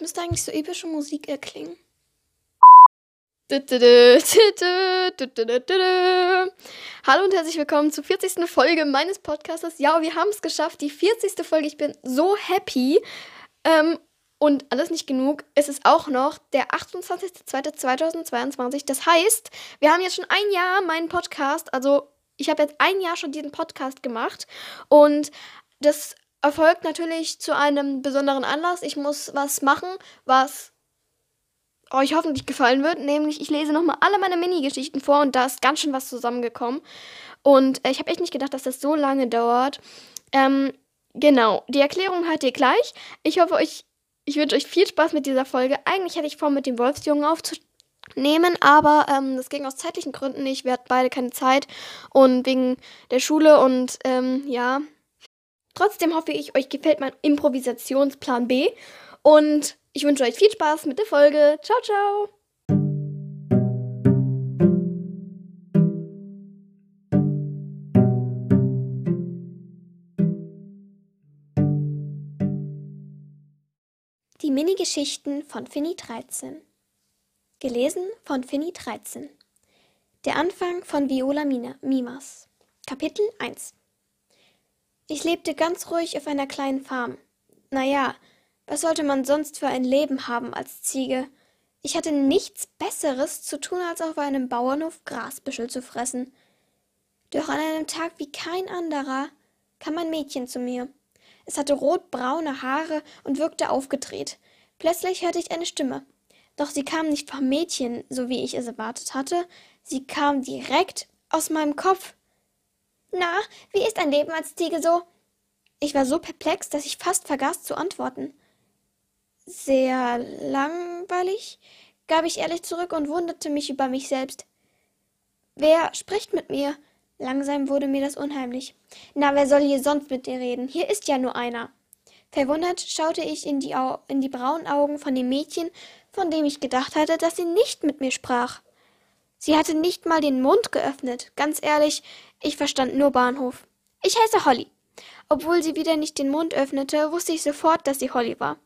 müsste eigentlich so epische Musik erklingen. Hallo und herzlich willkommen zur 40. Folge meines Podcasts. Ja, wir haben es geschafft, die 40. Folge. Ich bin so happy. Ähm, und alles nicht genug. Es ist auch noch der 28.02.2022. Das heißt, wir haben jetzt schon ein Jahr meinen Podcast. Also, ich habe jetzt ein Jahr schon diesen Podcast gemacht. Und das erfolgt natürlich zu einem besonderen Anlass. Ich muss was machen, was euch hoffentlich gefallen wird. Nämlich, ich lese nochmal alle meine Mini-Geschichten vor und da ist ganz schön was zusammengekommen. Und äh, ich habe echt nicht gedacht, dass das so lange dauert. Ähm, genau, die Erklärung hört ihr gleich. Ich hoffe, euch, ich wünsche euch viel Spaß mit dieser Folge. Eigentlich hatte ich vor, mit dem Wolfsjungen aufzunehmen, aber ähm, das ging aus zeitlichen Gründen nicht. Wir hatten beide keine Zeit und wegen der Schule und ähm, ja. Trotzdem hoffe ich, euch gefällt mein Improvisationsplan B und ich wünsche euch viel Spaß mit der Folge. Ciao, ciao! Die Mini-Geschichten von Finny 13. Gelesen von Finny 13. Der Anfang von Viola Mina, Mimas. Kapitel 1. Ich lebte ganz ruhig auf einer kleinen Farm. Naja, was sollte man sonst für ein Leben haben als Ziege? Ich hatte nichts Besseres zu tun, als auf einem Bauernhof Grasbüschel zu fressen. Doch an einem Tag wie kein anderer kam ein Mädchen zu mir. Es hatte rotbraune Haare und wirkte aufgedreht. Plötzlich hörte ich eine Stimme. Doch sie kam nicht vom Mädchen, so wie ich es erwartet hatte, sie kam direkt aus meinem Kopf. Na, wie ist ein Leben als Ziege so? Ich war so perplex, dass ich fast vergaß zu antworten sehr langweilig, gab ich ehrlich zurück und wunderte mich über mich selbst. Wer spricht mit mir? Langsam wurde mir das unheimlich. Na, wer soll hier sonst mit dir reden? Hier ist ja nur einer. Verwundert schaute ich in die, Au in die braunen Augen von dem Mädchen, von dem ich gedacht hatte, dass sie nicht mit mir sprach. Sie hatte nicht mal den Mund geöffnet. Ganz ehrlich, ich verstand nur Bahnhof. Ich heiße Holly. Obwohl sie wieder nicht den Mund öffnete, wusste ich sofort, dass sie Holly war.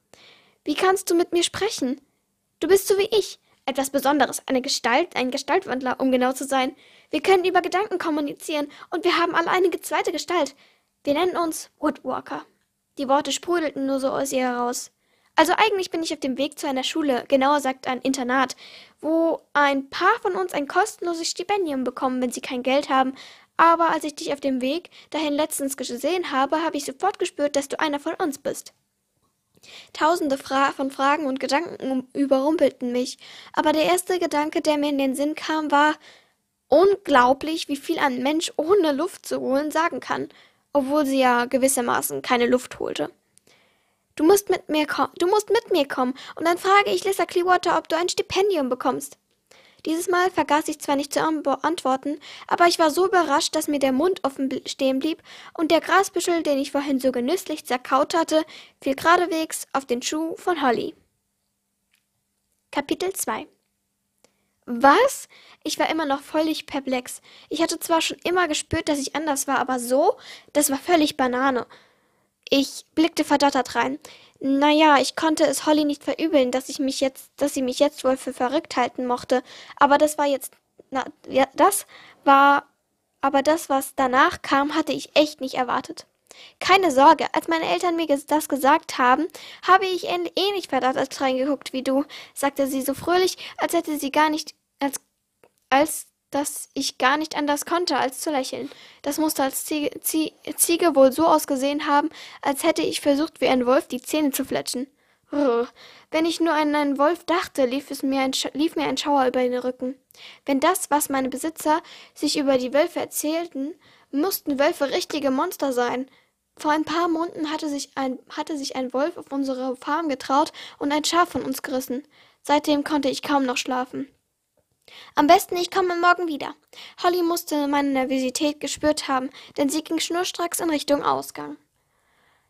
Wie kannst du mit mir sprechen? Du bist so wie ich. Etwas Besonderes, eine Gestalt, ein Gestaltwandler, um genau zu sein. Wir können über Gedanken kommunizieren und wir haben alle eine zweite Gestalt. Wir nennen uns Woodwalker. Die Worte sprudelten nur so aus ihr heraus. Also eigentlich bin ich auf dem Weg zu einer Schule, genauer gesagt ein Internat, wo ein paar von uns ein kostenloses Stipendium bekommen, wenn sie kein Geld haben. Aber als ich dich auf dem Weg dahin letztens gesehen habe, habe ich sofort gespürt, dass du einer von uns bist. Tausende Fra von Fragen und Gedanken überrumpelten mich, aber der erste Gedanke, der mir in den Sinn kam, war unglaublich, wie viel ein Mensch ohne Luft zu holen sagen kann, obwohl sie ja gewissermaßen keine Luft holte. Du musst mit mir kommen, du musst mit mir kommen, und dann frage ich Lisa Clearwater, ob du ein Stipendium bekommst. Dieses Mal vergaß ich zwar nicht zu antworten, aber ich war so überrascht, dass mir der Mund offen stehen blieb und der Grasbüschel, den ich vorhin so genüsslich zerkaut hatte, fiel geradewegs auf den Schuh von Holly. Kapitel 2 Was? Ich war immer noch völlig perplex. Ich hatte zwar schon immer gespürt, dass ich anders war, aber so, das war völlig Banane. Ich blickte verdattert rein. Naja, ich konnte es Holly nicht verübeln, dass ich mich jetzt, dass sie mich jetzt wohl für verrückt halten mochte. Aber das war jetzt, na, ja, das war, aber das, was danach kam, hatte ich echt nicht erwartet. Keine Sorge, als meine Eltern mir das gesagt haben, habe ich ähnlich verdattert reingeguckt wie du, sagte sie so fröhlich, als hätte sie gar nicht, als, als dass ich gar nicht anders konnte, als zu lächeln. Das musste als Ziege, Ziege, wohl so ausgesehen haben, als hätte ich versucht, wie ein Wolf die Zähne zu fletschen. Rrr. Wenn ich nur an einen Wolf dachte, lief, es mir ein, lief mir ein Schauer über den Rücken. Wenn das, was meine Besitzer sich über die Wölfe erzählten, mussten Wölfe richtige Monster sein. Vor ein paar Monaten hatte sich ein, hatte sich ein Wolf auf unsere Farm getraut und ein Schaf von uns gerissen. Seitdem konnte ich kaum noch schlafen. Am besten, ich komme morgen wieder. Holly musste meine Nervosität gespürt haben, denn sie ging schnurstracks in Richtung Ausgang.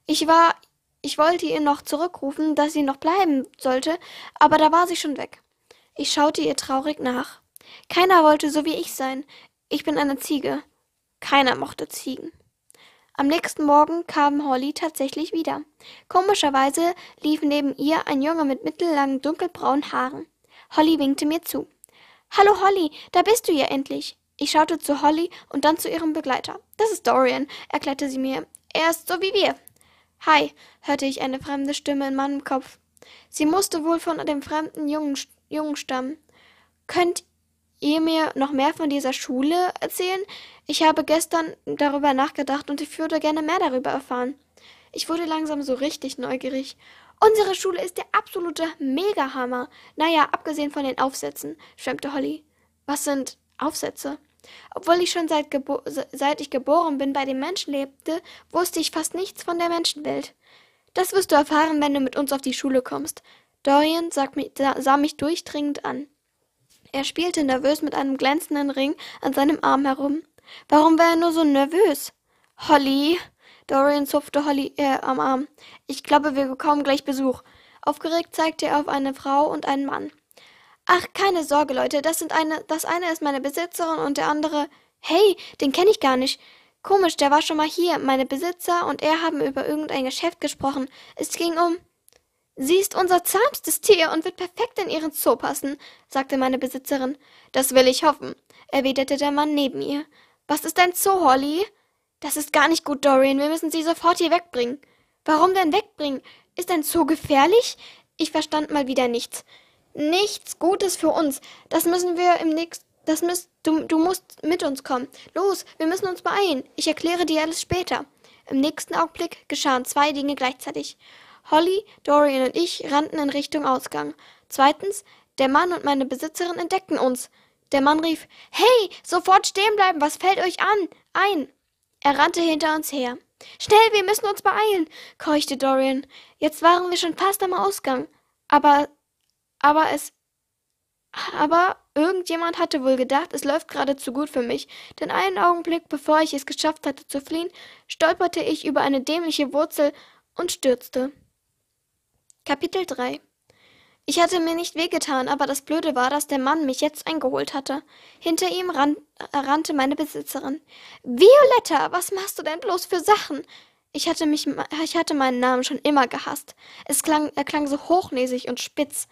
Ich war, ich wollte ihr noch zurückrufen, dass sie noch bleiben sollte, aber da war sie schon weg. Ich schaute ihr traurig nach. Keiner wollte so wie ich sein. Ich bin eine Ziege. Keiner mochte Ziegen. Am nächsten Morgen kam Holly tatsächlich wieder. Komischerweise lief neben ihr ein Junge mit mittellangen dunkelbraunen Haaren. Holly winkte mir zu. Hallo Holly, da bist du ja endlich. Ich schaute zu Holly und dann zu ihrem Begleiter. Das ist Dorian, erklärte sie mir. Er ist so wie wir. Hi, hörte ich eine fremde Stimme in meinem Kopf. Sie musste wohl von dem fremden Jungen, Jungen stammen. Könnt ihr mir noch mehr von dieser Schule erzählen? Ich habe gestern darüber nachgedacht und ich würde gerne mehr darüber erfahren. Ich wurde langsam so richtig neugierig. Unsere Schule ist der absolute Megahammer. Naja, abgesehen von den Aufsätzen, schwemmte Holly. Was sind Aufsätze? Obwohl ich schon seit, seit ich geboren bin bei den Menschen lebte, wusste ich fast nichts von der Menschenwelt. Das wirst du erfahren, wenn du mit uns auf die Schule kommst. Dorian sah mich durchdringend an. Er spielte nervös mit einem glänzenden Ring an seinem Arm herum. Warum war er nur so nervös? Holly. Dorian zupfte Holly äh, am Arm. Ich glaube, wir bekommen gleich Besuch. Aufgeregt zeigte er auf eine Frau und einen Mann. Ach, keine Sorge, Leute, das sind eine, das eine ist meine Besitzerin und der andere. Hey, den kenne ich gar nicht. Komisch, der war schon mal hier. Meine Besitzer und er haben über irgendein Geschäft gesprochen. Es ging um. Sie ist unser zahmstes Tier und wird perfekt in ihren Zoo passen, sagte meine Besitzerin. Das will ich hoffen, erwiderte der Mann neben ihr. Was ist ein Zoo, Holly? Das ist gar nicht gut, Dorian. Wir müssen sie sofort hier wegbringen. Warum denn wegbringen? Ist ein Zoo gefährlich? Ich verstand mal wieder nichts. Nichts Gutes für uns. Das müssen wir im nächsten. Das müsst, du, du musst mit uns kommen. Los, wir müssen uns beeilen. Ich erkläre dir alles später. Im nächsten Augenblick geschahen zwei Dinge gleichzeitig. Holly, Dorian und ich rannten in Richtung Ausgang. Zweitens, der Mann und meine Besitzerin entdeckten uns. Der Mann rief, Hey, sofort stehen bleiben, was fällt euch an? Ein. Er rannte hinter uns her. Schnell, wir müssen uns beeilen, keuchte Dorian. Jetzt waren wir schon fast am Ausgang. Aber, aber es, aber irgendjemand hatte wohl gedacht, es läuft geradezu gut für mich, denn einen Augenblick bevor ich es geschafft hatte zu fliehen, stolperte ich über eine dämliche Wurzel und stürzte. Kapitel 3 Ich hatte mir nicht wehgetan, aber das Blöde war, dass der Mann mich jetzt eingeholt hatte. Hinter ihm ran, äh, rannte meine Besitzerin. Violetta, was machst du denn bloß für Sachen? Ich hatte mich, ich hatte meinen Namen schon immer gehasst. Es klang, er klang so hochnäsig und spitz.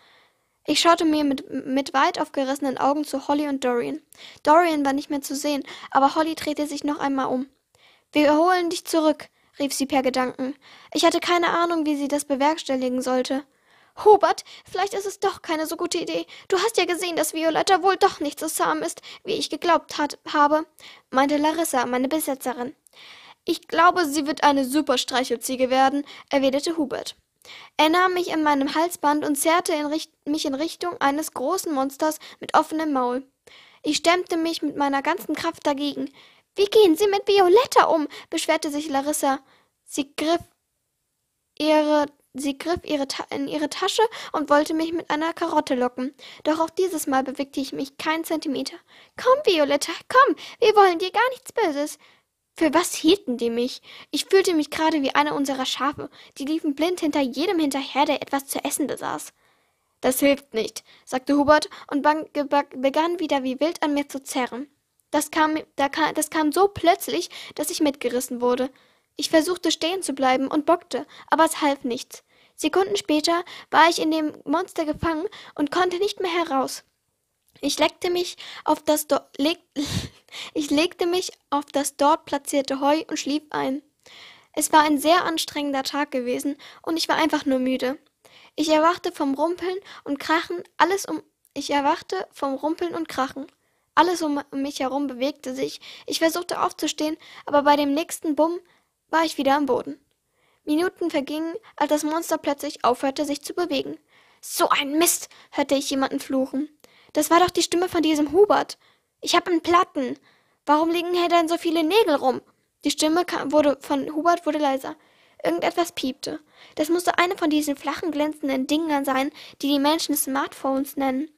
Ich schaute mir mit, mit weit aufgerissenen Augen zu Holly und Dorian. Dorian war nicht mehr zu sehen, aber Holly drehte sich noch einmal um. Wir holen dich zurück rief sie per Gedanken. Ich hatte keine Ahnung, wie sie das bewerkstelligen sollte. Hubert, vielleicht ist es doch keine so gute Idee. Du hast ja gesehen, dass Violetta wohl doch nicht so zahm ist, wie ich geglaubt hat, habe, meinte Larissa, meine Besitzerin. Ich glaube, sie wird eine super Streichelziege werden, erwiderte Hubert. Er nahm mich in meinem Halsband und zerrte in mich in Richtung eines großen Monsters mit offenem Maul. Ich stemmte mich mit meiner ganzen Kraft dagegen. Wie gehen Sie mit Violetta um? beschwerte sich Larissa. Sie griff ihre Sie griff ihre in ihre Tasche und wollte mich mit einer Karotte locken. Doch auch dieses Mal bewegte ich mich keinen Zentimeter. Komm, Violetta, komm, wir wollen dir gar nichts Böses. Für was hielten die mich? Ich fühlte mich gerade wie einer unserer Schafe. Die liefen blind hinter jedem hinterher, der etwas zu essen besaß. Das hilft nicht, sagte Hubert und begann wieder wie wild an mir zu zerren. Das kam, das kam so plötzlich, dass ich mitgerissen wurde. Ich versuchte stehen zu bleiben und bockte, aber es half nichts. Sekunden später war ich in dem Monster gefangen und konnte nicht mehr heraus. Ich legte mich auf das Do leg ich legte mich auf das dort platzierte Heu und schlief ein. Es war ein sehr anstrengender Tag gewesen und ich war einfach nur müde. Ich erwachte vom Rumpeln und Krachen, alles um ich erwachte vom Rumpeln und Krachen. Alles um mich herum bewegte sich. Ich versuchte aufzustehen, aber bei dem nächsten Bumm war ich wieder am Boden. Minuten vergingen, als das Monster plötzlich aufhörte, sich zu bewegen. So ein Mist, hörte ich jemanden fluchen. Das war doch die Stimme von diesem Hubert. Ich hab einen Platten. Warum liegen hier denn so viele Nägel rum? Die Stimme kam, wurde, von Hubert wurde leiser. Irgendetwas piepte. Das musste eine von diesen flachen, glänzenden Dingern sein, die die Menschen Smartphones nennen.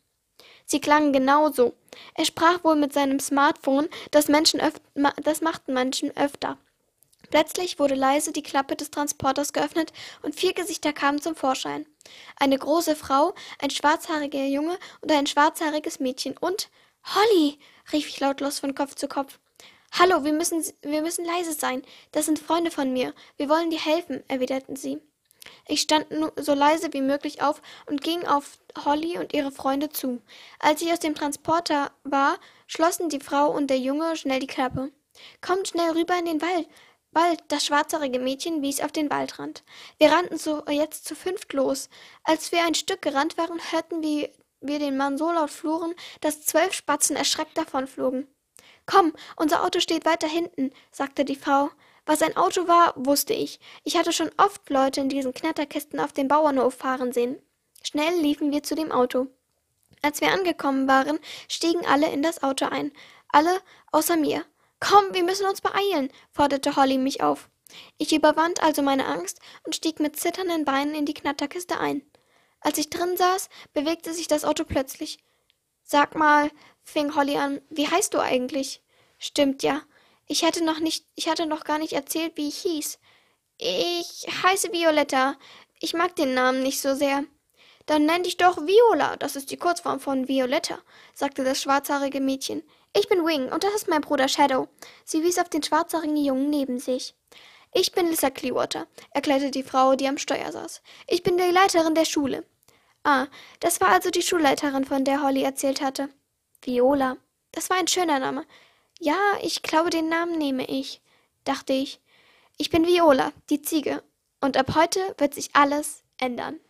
Sie klangen genauso. Er sprach wohl mit seinem Smartphone, das, Menschen das machten Menschen öfter. Plötzlich wurde leise die Klappe des Transporters geöffnet und vier Gesichter kamen zum Vorschein. Eine große Frau, ein schwarzhaariger Junge und ein schwarzhaariges Mädchen und Holly, rief ich lautlos von Kopf zu Kopf. Hallo, wir müssen, wir müssen leise sein. Das sind Freunde von mir. Wir wollen dir helfen, erwiderten sie. Ich stand so leise wie möglich auf und ging auf Holly und ihre Freunde zu. Als ich aus dem Transporter war, schlossen die Frau und der Junge schnell die Klappe. Kommt schnell rüber in den Wald. Bald, das schwarzhaarige Mädchen wies auf den Waldrand. Wir rannten so jetzt zu fünft los. Als wir ein Stück gerannt waren, hörten wir, wir den Mann so laut fluchen, dass zwölf Spatzen erschreckt davonflogen. Komm, unser Auto steht weiter hinten, sagte die Frau. Was ein Auto war, wusste ich. Ich hatte schon oft Leute in diesen Knatterkisten auf dem Bauernhof fahren sehen. Schnell liefen wir zu dem Auto. Als wir angekommen waren, stiegen alle in das Auto ein. Alle außer mir. Komm, wir müssen uns beeilen, forderte Holly mich auf. Ich überwand also meine Angst und stieg mit zitternden Beinen in die Knatterkiste ein. Als ich drin saß, bewegte sich das Auto plötzlich. Sag mal, fing Holly an, wie heißt du eigentlich? Stimmt ja. Ich hatte noch nicht, ich hatte noch gar nicht erzählt, wie ich hieß. Ich heiße Violetta. Ich mag den Namen nicht so sehr. Dann nenn dich doch Viola, das ist die Kurzform von Violetta, sagte das schwarzhaarige Mädchen. Ich bin Wing und das ist mein Bruder Shadow. Sie wies auf den schwarzhaarigen Jungen neben sich. Ich bin Lissa Clearwater, erklärte die Frau, die am Steuer saß. Ich bin die Leiterin der Schule. Ah, das war also die Schulleiterin, von der Holly erzählt hatte. Viola. Das war ein schöner Name. Ja, ich glaube, den Namen nehme ich, dachte ich. Ich bin Viola, die Ziege, und ab heute wird sich alles ändern.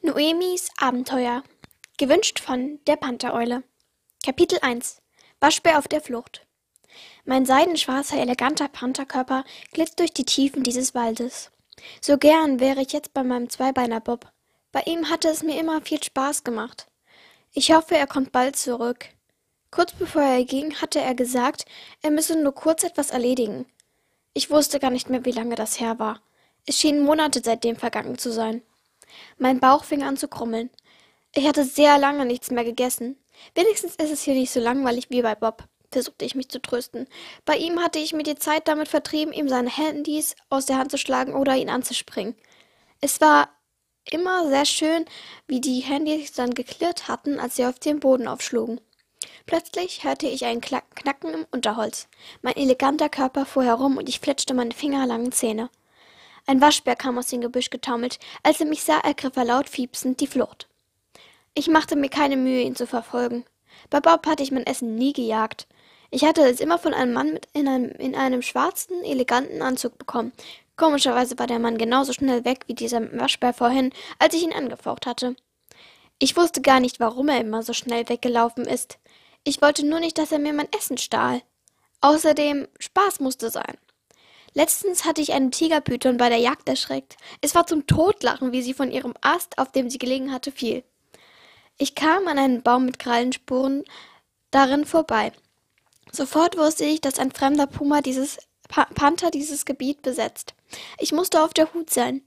Noemis Abenteuer. Gewünscht von der Panthereule. Kapitel 1 Waschbär auf der Flucht. Mein seidenschwarzer, eleganter Pantherkörper glitt durch die Tiefen dieses Waldes. So gern wäre ich jetzt bei meinem Zweibeiner Bob. Bei ihm hatte es mir immer viel Spaß gemacht. Ich hoffe, er kommt bald zurück. Kurz bevor er ging, hatte er gesagt, er müsse nur kurz etwas erledigen. Ich wusste gar nicht mehr, wie lange das her war. Es schienen Monate seitdem vergangen zu sein. Mein Bauch fing an zu krummeln. Ich hatte sehr lange nichts mehr gegessen. Wenigstens ist es hier nicht so langweilig wie bei Bob, versuchte ich mich zu trösten. Bei ihm hatte ich mir die Zeit damit vertrieben, ihm seine Handys aus der Hand zu schlagen oder ihn anzuspringen. Es war immer sehr schön, wie die Handys dann geklirrt hatten, als sie auf den Boden aufschlugen. Plötzlich hörte ich ein Knacken im Unterholz. Mein eleganter Körper fuhr herum und ich fletschte meine fingerlangen Zähne. Ein Waschbär kam aus dem Gebüsch getaumelt. Als er mich sah, ergriff er laut fiepsend die Flucht. Ich machte mir keine Mühe, ihn zu verfolgen. Bei Bob hatte ich mein Essen nie gejagt. Ich hatte es immer von einem Mann mit in einem, in einem schwarzen, eleganten Anzug bekommen, Komischerweise war der Mann genauso schnell weg wie dieser Waschbär vorhin, als ich ihn angefaucht hatte. Ich wusste gar nicht, warum er immer so schnell weggelaufen ist. Ich wollte nur nicht, dass er mir mein Essen stahl. Außerdem, Spaß musste sein. Letztens hatte ich eine Tigerpython bei der Jagd erschreckt. Es war zum Totlachen, wie sie von ihrem Ast, auf dem sie gelegen hatte, fiel. Ich kam an einen Baum mit Krallenspuren darin vorbei. Sofort wusste ich, dass ein fremder Puma dieses pa Panther dieses Gebiet besetzt. Ich musste auf der Hut sein.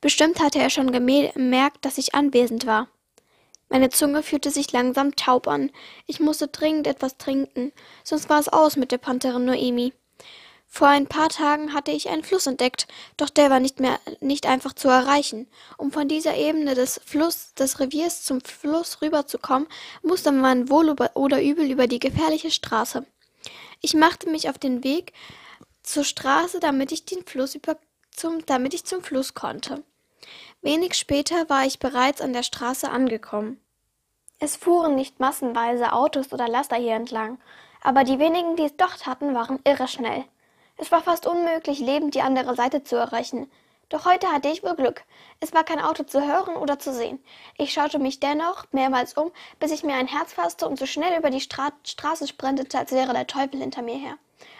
Bestimmt hatte er schon gemerkt, dass ich anwesend war. Meine Zunge fühlte sich langsam taub an. Ich musste dringend etwas trinken, sonst war es aus mit der Pantherin Noemi. Vor ein paar Tagen hatte ich einen Fluss entdeckt, doch der war nicht mehr nicht einfach zu erreichen. Um von dieser Ebene des Fluss des Reviers zum Fluss rüberzukommen, musste man wohl oder übel über die gefährliche Straße. Ich machte mich auf den Weg zur Straße, damit ich den Fluss über zum, damit ich zum Fluss konnte. Wenig später war ich bereits an der Straße angekommen. Es fuhren nicht massenweise Autos oder Laster hier entlang, aber die wenigen, die es dort hatten, waren irre schnell. Es war fast unmöglich, lebend die andere Seite zu erreichen. Doch heute hatte ich wohl Glück. Es war kein Auto zu hören oder zu sehen. Ich schaute mich dennoch mehrmals um, bis ich mir ein Herz fasste und so schnell über die Stra Straße sprintete, als wäre der Teufel hinter mir her.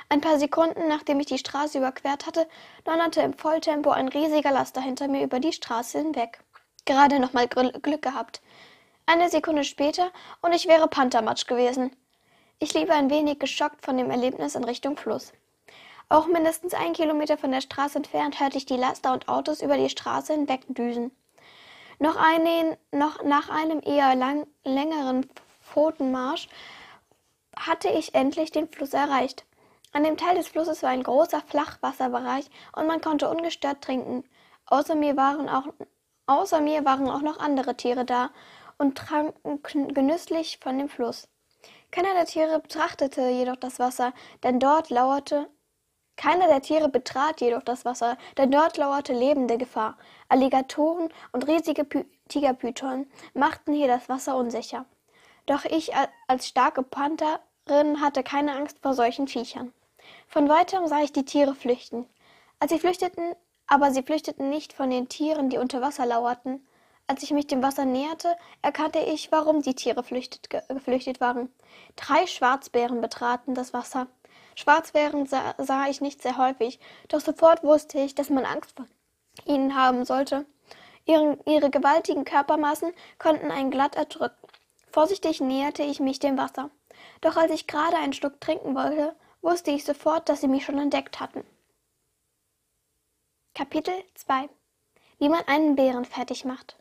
Ein paar Sekunden, nachdem ich die Straße überquert hatte, donnerte im Volltempo ein riesiger Laster hinter mir über die Straße hinweg. Gerade noch mal Glück gehabt. Eine Sekunde später und ich wäre Panthermatsch gewesen. Ich lief ein wenig geschockt von dem Erlebnis in Richtung Fluss. Auch mindestens ein Kilometer von der Straße entfernt hörte ich die Laster und Autos über die Straße hinwegdüsen. Noch, einen, noch nach einem eher lang, längeren Pfotenmarsch hatte ich endlich den Fluss erreicht. An dem Teil des Flusses war ein großer Flachwasserbereich und man konnte ungestört trinken. Außer mir waren auch, außer mir waren auch noch andere Tiere da und tranken genüsslich von dem Fluss. Keiner der Tiere betrachtete jedoch das Wasser, denn dort lauerte keiner der Tiere betrat jedoch das Wasser, denn dort lauerte lebende Gefahr. Alligatoren und riesige Py Tigerpython machten hier das Wasser unsicher. Doch ich als starke Pantherin hatte keine Angst vor solchen Viechern. Von weitem sah ich die Tiere flüchten. Als sie flüchteten, aber sie flüchteten nicht von den Tieren, die unter Wasser lauerten. Als ich mich dem Wasser näherte, erkannte ich, warum die Tiere flüchtet, geflüchtet waren. Drei Schwarzbären betraten das Wasser. Schwarzbären sah, sah ich nicht sehr häufig, doch sofort wusste ich, dass man Angst vor ihnen haben sollte. Ihre, ihre gewaltigen Körpermassen konnten einen glatt erdrücken. Vorsichtig näherte ich mich dem Wasser. Doch als ich gerade einen Schluck trinken wollte, wusste ich sofort, dass sie mich schon entdeckt hatten. Kapitel 2 Wie man einen Bären fertig macht.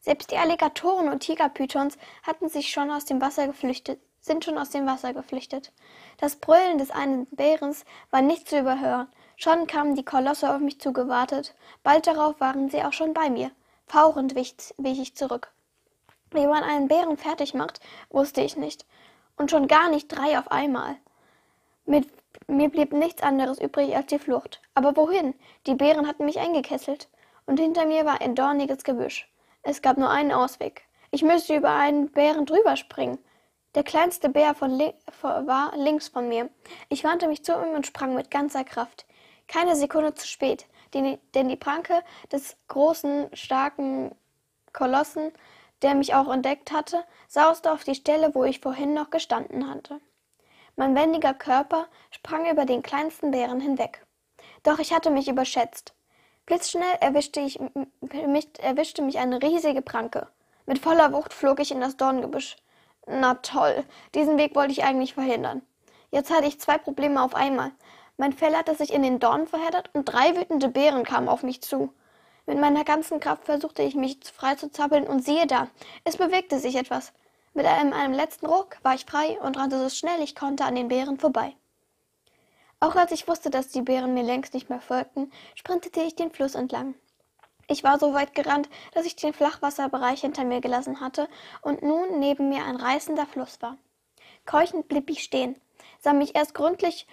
Selbst die Alligatoren und Tigerpythons hatten sich schon aus dem Wasser geflüchtet, sind schon aus dem Wasser geflüchtet. Das Brüllen des einen Bärens war nicht zu überhören. Schon kamen die Kolosse auf mich zugewartet. Bald darauf waren sie auch schon bei mir. Fauchend wich, wich ich zurück. Wie man einen Bären fertig macht, wusste ich nicht. Und schon gar nicht drei auf einmal. Mit, mir blieb nichts anderes übrig als die Flucht. Aber wohin? Die Bären hatten mich eingekesselt. Und hinter mir war ein dorniges Gebüsch. Es gab nur einen Ausweg. Ich müsste über einen Bären drüber springen. Der kleinste Bär li war links von mir. Ich wandte mich zu ihm und sprang mit ganzer Kraft. Keine Sekunde zu spät, denn die Pranke des großen, starken Kolossen, der mich auch entdeckt hatte, sauste auf die Stelle, wo ich vorhin noch gestanden hatte. Mein wendiger Körper sprang über den kleinsten Bären hinweg. Doch ich hatte mich überschätzt. Blitzschnell erwischte, ich, mich, erwischte mich eine riesige Pranke. Mit voller Wucht flog ich in das Dorngebüsch. Na toll, diesen Weg wollte ich eigentlich verhindern. Jetzt hatte ich zwei Probleme auf einmal. Mein Fell hatte sich in den Dornen verheddert und drei wütende Bären kamen auf mich zu. Mit meiner ganzen Kraft versuchte ich mich frei zu zappeln und siehe da, es bewegte sich etwas. Mit einem, einem letzten Ruck war ich frei und rannte so schnell ich konnte an den Bären vorbei. Auch als ich wusste, dass die Bären mir längst nicht mehr folgten, sprintete ich den Fluss entlang. Ich war so weit gerannt, dass ich den Flachwasserbereich hinter mir gelassen hatte und nun neben mir ein reißender Fluss war. Keuchend blieb ich stehen, sah mich erst gründlich,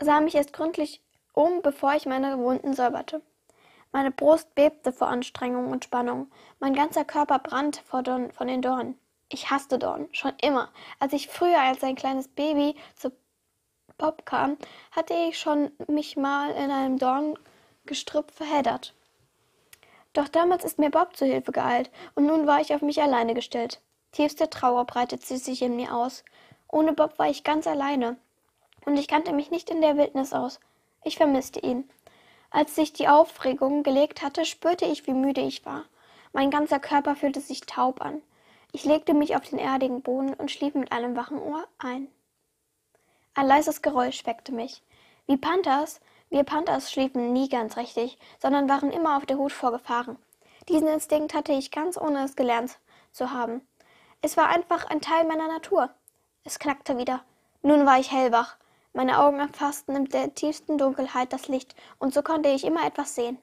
sah mich erst gründlich um, bevor ich meine Wunden säuberte. Meine Brust bebte vor Anstrengung und Spannung, mein ganzer Körper brannte Dorn, von den Dornen. Ich hasste Dornen, schon immer. Als ich früher als ein kleines Baby zu Bob kam, hatte ich schon mich mal in einem Dorngestrüpp verheddert. Doch damals ist mir Bob zu Hilfe geeilt, und nun war ich auf mich alleine gestellt. Tiefste Trauer breitete sich in mir aus. Ohne Bob war ich ganz alleine. Und ich kannte mich nicht in der Wildnis aus. Ich vermisste ihn. Als sich die Aufregung gelegt hatte, spürte ich, wie müde ich war. Mein ganzer Körper fühlte sich taub an. Ich legte mich auf den erdigen Boden und schlief mit einem wachen Ohr ein. Ein leises Geräusch weckte mich. Wie Panthers wir Panthers schliefen nie ganz richtig, sondern waren immer auf der Hut vor Gefahren. Diesen Instinkt hatte ich ganz ohne es gelernt zu haben. Es war einfach ein Teil meiner Natur. Es knackte wieder. Nun war ich hellwach. Meine Augen erfassten in der tiefsten Dunkelheit das Licht, und so konnte ich immer etwas sehen.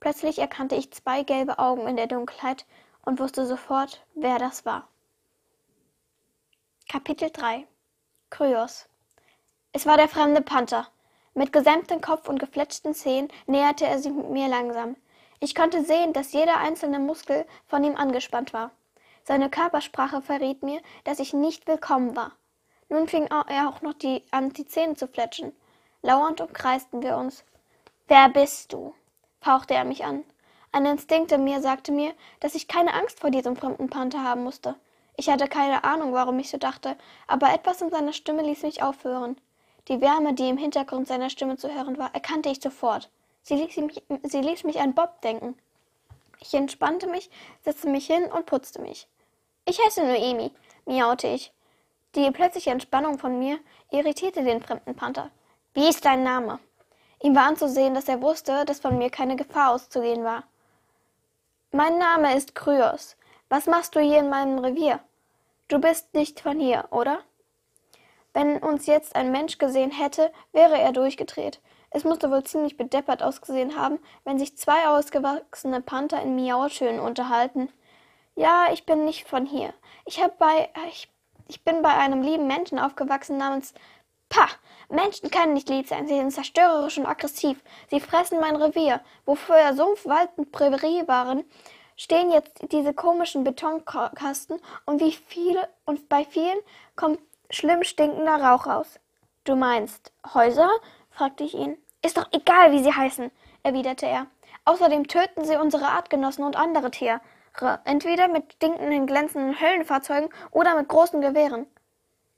Plötzlich erkannte ich zwei gelbe Augen in der Dunkelheit und wusste sofort, wer das war. Kapitel 3 Kryos Es war der fremde Panther. Mit gesenntem Kopf und gefletschten Zähnen näherte er sich mir langsam. Ich konnte sehen, dass jeder einzelne Muskel von ihm angespannt war. Seine Körpersprache verriet mir, dass ich nicht willkommen war. Nun fing er auch noch die, an, die Zähne zu fletschen. Lauernd umkreisten wir uns. Wer bist du? fauchte er mich an. Ein Instinkt in mir sagte mir, dass ich keine Angst vor diesem fremden Panther haben musste. Ich hatte keine Ahnung, warum ich so dachte, aber etwas in seiner Stimme ließ mich aufhören. Die Wärme, die im Hintergrund seiner Stimme zu hören war, erkannte ich sofort. Sie ließ mich, sie ließ mich an Bob denken. Ich entspannte mich, setzte mich hin und putzte mich. Ich heiße Noemi, miaute ich. Die plötzliche Entspannung von mir irritierte den fremden Panther. Wie ist dein Name? Ihm war anzusehen, dass er wusste, dass von mir keine Gefahr auszugehen war. Mein Name ist Kryos. Was machst du hier in meinem Revier? Du bist nicht von hier, oder? Wenn uns jetzt ein Mensch gesehen hätte, wäre er durchgedreht. Es musste wohl ziemlich bedeppert ausgesehen haben, wenn sich zwei ausgewachsene Panther in Miautönen unterhalten. Ja, ich bin nicht von hier. Ich, hab bei, ich, ich bin bei einem lieben Menschen aufgewachsen namens Pah! Menschen können nicht lieb sein, sie sind zerstörerisch und aggressiv. Sie fressen mein Revier. Wo früher Sumpf, Wald und Prärie waren, stehen jetzt diese komischen Betonkasten und wie viele und bei vielen kommt schlimm stinkender Rauch raus. Du meinst Häuser? fragte ich ihn. Ist doch egal, wie sie heißen, erwiderte er. Außerdem töten sie unsere Artgenossen und andere Tiere, entweder mit stinkenden, glänzenden Höllenfahrzeugen oder mit großen Gewehren.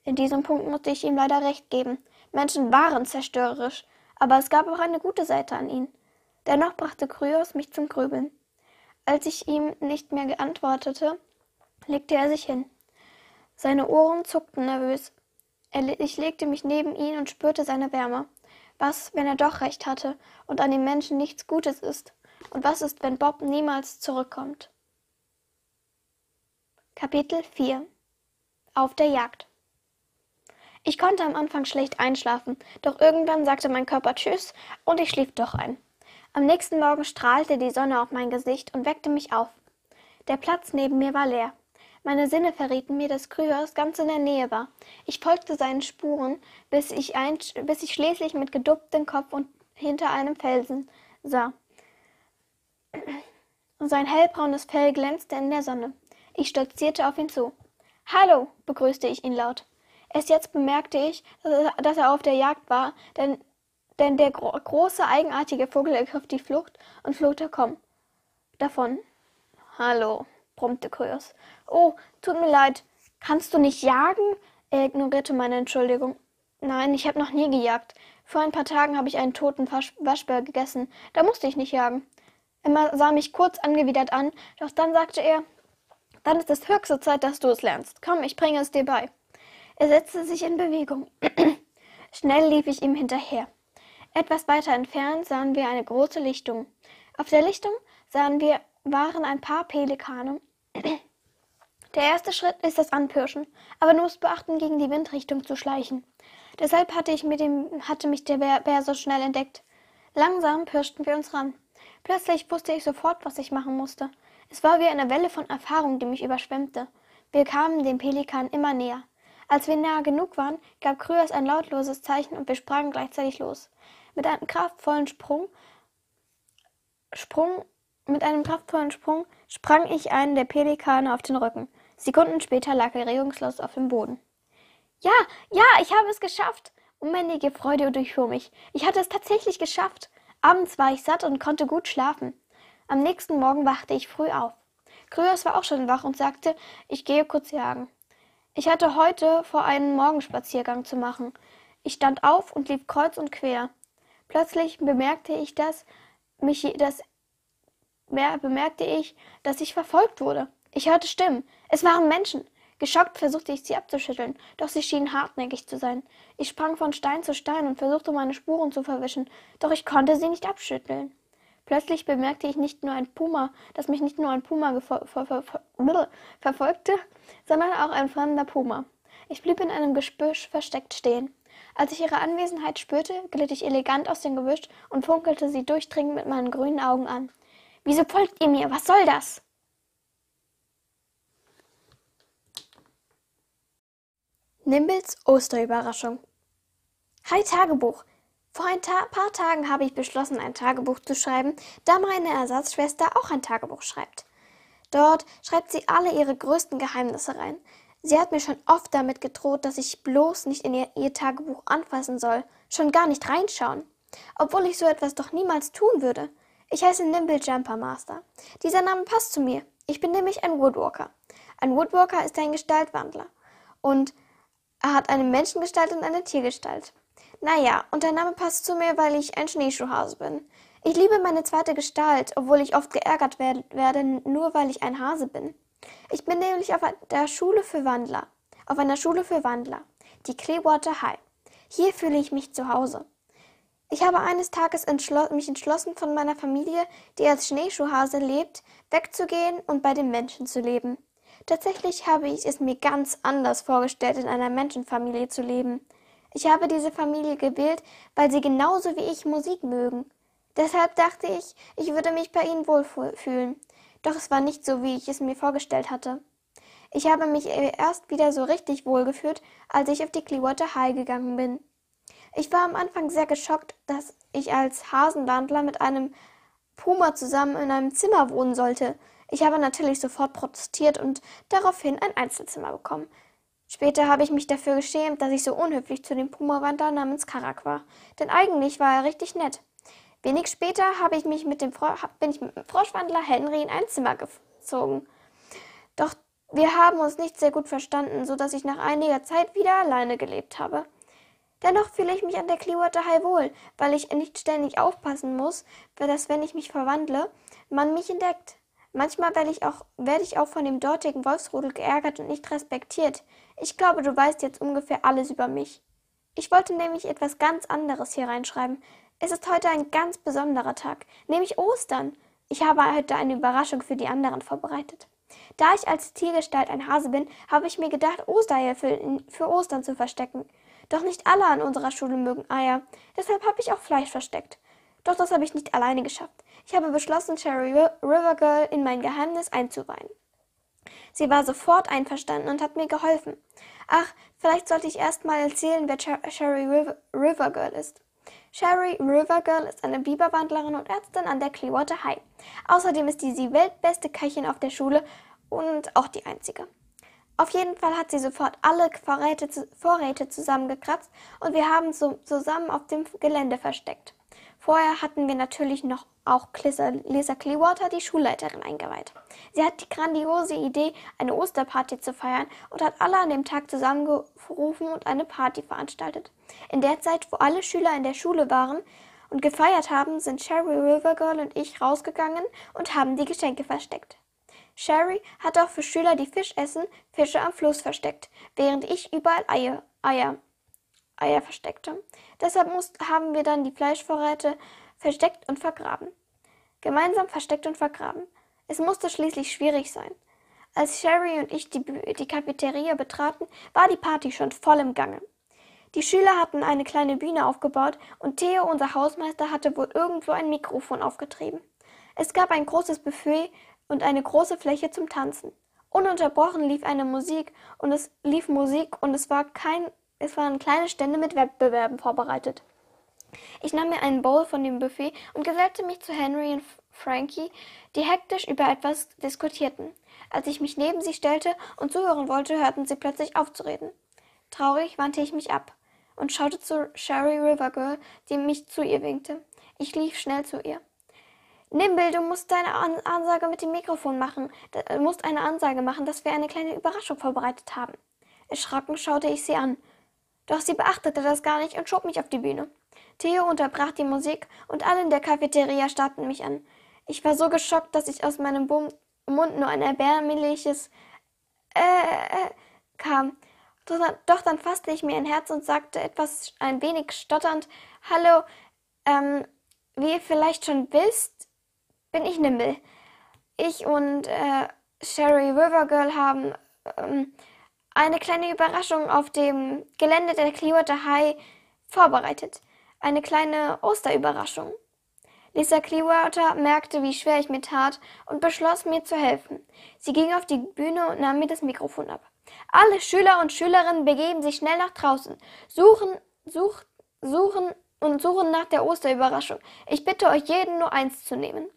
In diesem Punkt musste ich ihm leider recht geben. Menschen waren zerstörerisch, aber es gab auch eine gute Seite an ihnen. Dennoch brachte Kryos mich zum Grübeln. Als ich ihm nicht mehr geantwortete, legte er sich hin. Seine Ohren zuckten nervös. Ich legte mich neben ihn und spürte seine Wärme. Was, wenn er doch recht hatte und an den Menschen nichts Gutes ist? Und was ist, wenn Bob niemals zurückkommt? Kapitel 4 Auf der Jagd ich konnte am Anfang schlecht einschlafen, doch irgendwann sagte mein Körper Tschüss und ich schlief doch ein. Am nächsten Morgen strahlte die Sonne auf mein Gesicht und weckte mich auf. Der Platz neben mir war leer. Meine Sinne verrieten mir, dass Kryos ganz in der Nähe war. Ich folgte seinen Spuren, bis ich, ein, bis ich schließlich mit geducktem Kopf und hinter einem Felsen sah. Sein hellbraunes Fell glänzte in der Sonne. Ich stolzierte auf ihn zu. Hallo, begrüßte ich ihn laut. Erst jetzt bemerkte ich, dass er auf der Jagd war, denn, denn der gro große, eigenartige Vogel ergriff die Flucht und flog davon. davon. Hallo, brummte Kryos. Oh, tut mir leid. Kannst du nicht jagen? Er ignorierte meine Entschuldigung. Nein, ich habe noch nie gejagt. Vor ein paar Tagen habe ich einen toten Wasch Waschbär gegessen. Da musste ich nicht jagen. Emma sah mich kurz angewidert an, doch dann sagte er, dann ist es höchste Zeit, dass du es lernst. Komm, ich bringe es dir bei. Er setzte sich in Bewegung. Schnell lief ich ihm hinterher. Etwas weiter entfernt sahen wir eine große Lichtung. Auf der Lichtung sahen wir waren ein paar Pelikane. Der erste Schritt ist das Anpirschen, aber du musst beachten, gegen die Windrichtung zu schleichen. Deshalb hatte, ich mit dem, hatte mich der Bär, Bär so schnell entdeckt. Langsam pirschten wir uns ran. Plötzlich wusste ich sofort, was ich machen musste. Es war wie eine Welle von Erfahrung, die mich überschwemmte. Wir kamen dem Pelikan immer näher. Als wir nahe genug waren, gab Kryos ein lautloses Zeichen und wir sprangen gleichzeitig los. Mit einem kraftvollen Sprung, Sprung, mit einem kraftvollen Sprung sprang ich einen der Pelikane auf den Rücken. Sekunden später lag er regungslos auf dem Boden. Ja, ja, ich habe es geschafft! Unmännige Freude durchfuhr mich. Ich hatte es tatsächlich geschafft. Abends war ich satt und konnte gut schlafen. Am nächsten Morgen wachte ich früh auf. Kryos war auch schon wach und sagte, ich gehe kurz jagen. Ich hatte heute vor, einen Morgenspaziergang zu machen. Ich stand auf und lief kreuz und quer. Plötzlich bemerkte ich, dass mich, dass, bemerkte ich, dass ich verfolgt wurde. Ich hörte Stimmen. Es waren Menschen. Geschockt versuchte ich sie abzuschütteln, doch sie schienen hartnäckig zu sein. Ich sprang von Stein zu Stein und versuchte meine Spuren zu verwischen, doch ich konnte sie nicht abschütteln. Plötzlich bemerkte ich nicht nur ein Puma, dass mich nicht nur ein Puma ver ver ver verfolgte, sondern auch ein fremder Puma. Ich blieb in einem Gespüsch versteckt stehen. Als ich ihre Anwesenheit spürte, glitt ich elegant aus dem Gebüsch und funkelte sie durchdringend mit meinen grünen Augen an. Wieso folgt ihr mir? Was soll das? Nimbles Osterüberraschung. Hi Tagebuch. Vor ein Ta paar Tagen habe ich beschlossen, ein Tagebuch zu schreiben, da meine Ersatzschwester auch ein Tagebuch schreibt. Dort schreibt sie alle ihre größten Geheimnisse rein. Sie hat mir schon oft damit gedroht, dass ich bloß nicht in ihr, ihr Tagebuch anfassen soll, schon gar nicht reinschauen. Obwohl ich so etwas doch niemals tun würde. Ich heiße Nimble Jumper Master. Dieser Name passt zu mir. Ich bin nämlich ein Woodwalker. Ein Woodwalker ist ein Gestaltwandler. Und er hat eine Menschengestalt und eine Tiergestalt. Naja, und der Name passt zu mir, weil ich ein Schneeschuhhase bin. Ich liebe meine zweite Gestalt, obwohl ich oft geärgert werde, nur weil ich ein Hase bin. Ich bin nämlich auf der Schule für Wandler. Auf einer Schule für Wandler. Die Clearwater High. Hier fühle ich mich zu Hause. Ich habe eines Tages entschlo mich entschlossen, von meiner Familie, die als Schneeschuhhase lebt, wegzugehen und bei den Menschen zu leben. Tatsächlich habe ich es mir ganz anders vorgestellt, in einer Menschenfamilie zu leben. Ich habe diese Familie gewählt, weil sie genauso wie ich Musik mögen. Deshalb dachte ich, ich würde mich bei ihnen wohlfühlen. Doch es war nicht so, wie ich es mir vorgestellt hatte. Ich habe mich erst wieder so richtig wohlgefühlt, als ich auf die Clearwater High gegangen bin. Ich war am Anfang sehr geschockt, dass ich als Hasenlandler mit einem Puma zusammen in einem Zimmer wohnen sollte. Ich habe natürlich sofort protestiert und daraufhin ein Einzelzimmer bekommen. Später habe ich mich dafür geschämt, dass ich so unhöflich zu dem Puma-Wandler namens Karak war. Denn eigentlich war er richtig nett. Wenig später habe ich mich mit dem Fro bin ich mit dem Froschwandler Henry in ein Zimmer gezogen. Doch wir haben uns nicht sehr gut verstanden, so dass ich nach einiger Zeit wieder alleine gelebt habe. Dennoch fühle ich mich an der Clearwater High wohl, weil ich nicht ständig aufpassen muss, dass wenn ich mich verwandle, man mich entdeckt. Manchmal werde ich, auch, werde ich auch von dem dortigen Wolfsrudel geärgert und nicht respektiert. Ich glaube, du weißt jetzt ungefähr alles über mich. Ich wollte nämlich etwas ganz anderes hier reinschreiben. Es ist heute ein ganz besonderer Tag, nämlich Ostern. Ich habe heute eine Überraschung für die anderen vorbereitet. Da ich als Tiergestalt ein Hase bin, habe ich mir gedacht, Ostereier für, für Ostern zu verstecken. Doch nicht alle an unserer Schule mögen Eier. Deshalb habe ich auch Fleisch versteckt. Doch das habe ich nicht alleine geschafft. Ich habe beschlossen, Cherry River Girl in mein Geheimnis einzuweihen. Sie war sofort einverstanden und hat mir geholfen. Ach, vielleicht sollte ich erst mal erzählen, wer Cherry River Girl ist. Sherry River Girl ist eine Biberwandlerin und Ärztin an der Clearwater High. Außerdem ist sie die weltbeste Köchin auf der Schule und auch die einzige. Auf jeden Fall hat sie sofort alle Vorräte, Vorräte zusammengekratzt und wir haben so zusammen auf dem Gelände versteckt. Vorher hatten wir natürlich noch auch Lisa Clearwater, die Schulleiterin, eingeweiht. Sie hat die grandiose Idee, eine Osterparty zu feiern und hat alle an dem Tag zusammengerufen und eine Party veranstaltet. In der Zeit, wo alle Schüler in der Schule waren und gefeiert haben, sind Sherry Rivergirl und ich rausgegangen und haben die Geschenke versteckt. Sherry hat auch für Schüler, die Fisch essen, Fische am Fluss versteckt, während ich überall Eier, Eier, Eier versteckte. Deshalb muss, haben wir dann die Fleischvorräte versteckt und vergraben. Gemeinsam versteckt und vergraben. Es musste schließlich schwierig sein. Als Sherry und ich die, die Cafeteria betraten, war die Party schon voll im Gange. Die Schüler hatten eine kleine Bühne aufgebaut und Theo, unser Hausmeister, hatte wohl irgendwo ein Mikrofon aufgetrieben. Es gab ein großes Buffet und eine große Fläche zum Tanzen. Ununterbrochen lief eine Musik und es lief Musik und es war kein, es waren kleine Stände mit Wettbewerben vorbereitet. Ich nahm mir einen Bowl von dem Buffet und gesellte mich zu Henry und Frankie, die hektisch über etwas diskutierten. Als ich mich neben sie stellte und zuhören wollte, hörten sie plötzlich auf zu reden. Traurig wandte ich mich ab und schaute zu Sherry River Girl, die mich zu ihr winkte. Ich lief schnell zu ihr. Nimble, du musst deine An Ansage mit dem Mikrofon machen. Du äh, musst eine Ansage machen, dass wir eine kleine Überraschung vorbereitet haben. Erschrocken schaute ich sie an. Doch sie beachtete das gar nicht und schob mich auf die Bühne. Theo unterbrach die Musik und alle in der Cafeteria starrten mich an. Ich war so geschockt, dass ich aus meinem Bum Mund nur ein erbärmliches äh, äh kam. Doch dann, doch dann fasste ich mir ein Herz und sagte etwas ein wenig stotternd: Hallo, ähm, wie ihr vielleicht schon wisst, bin ich Nimble. Ich und äh, Sherry Rivergirl haben ähm, eine kleine Überraschung auf dem Gelände der Clearwater High vorbereitet. Eine kleine Osterüberraschung. Lisa Clearwater merkte, wie schwer ich mir tat und beschloss, mir zu helfen. Sie ging auf die Bühne und nahm mir das Mikrofon ab. Alle Schüler und Schülerinnen begeben sich schnell nach draußen, suchen, such, suchen und suchen nach der Osterüberraschung. Ich bitte euch jeden nur eins zu nehmen.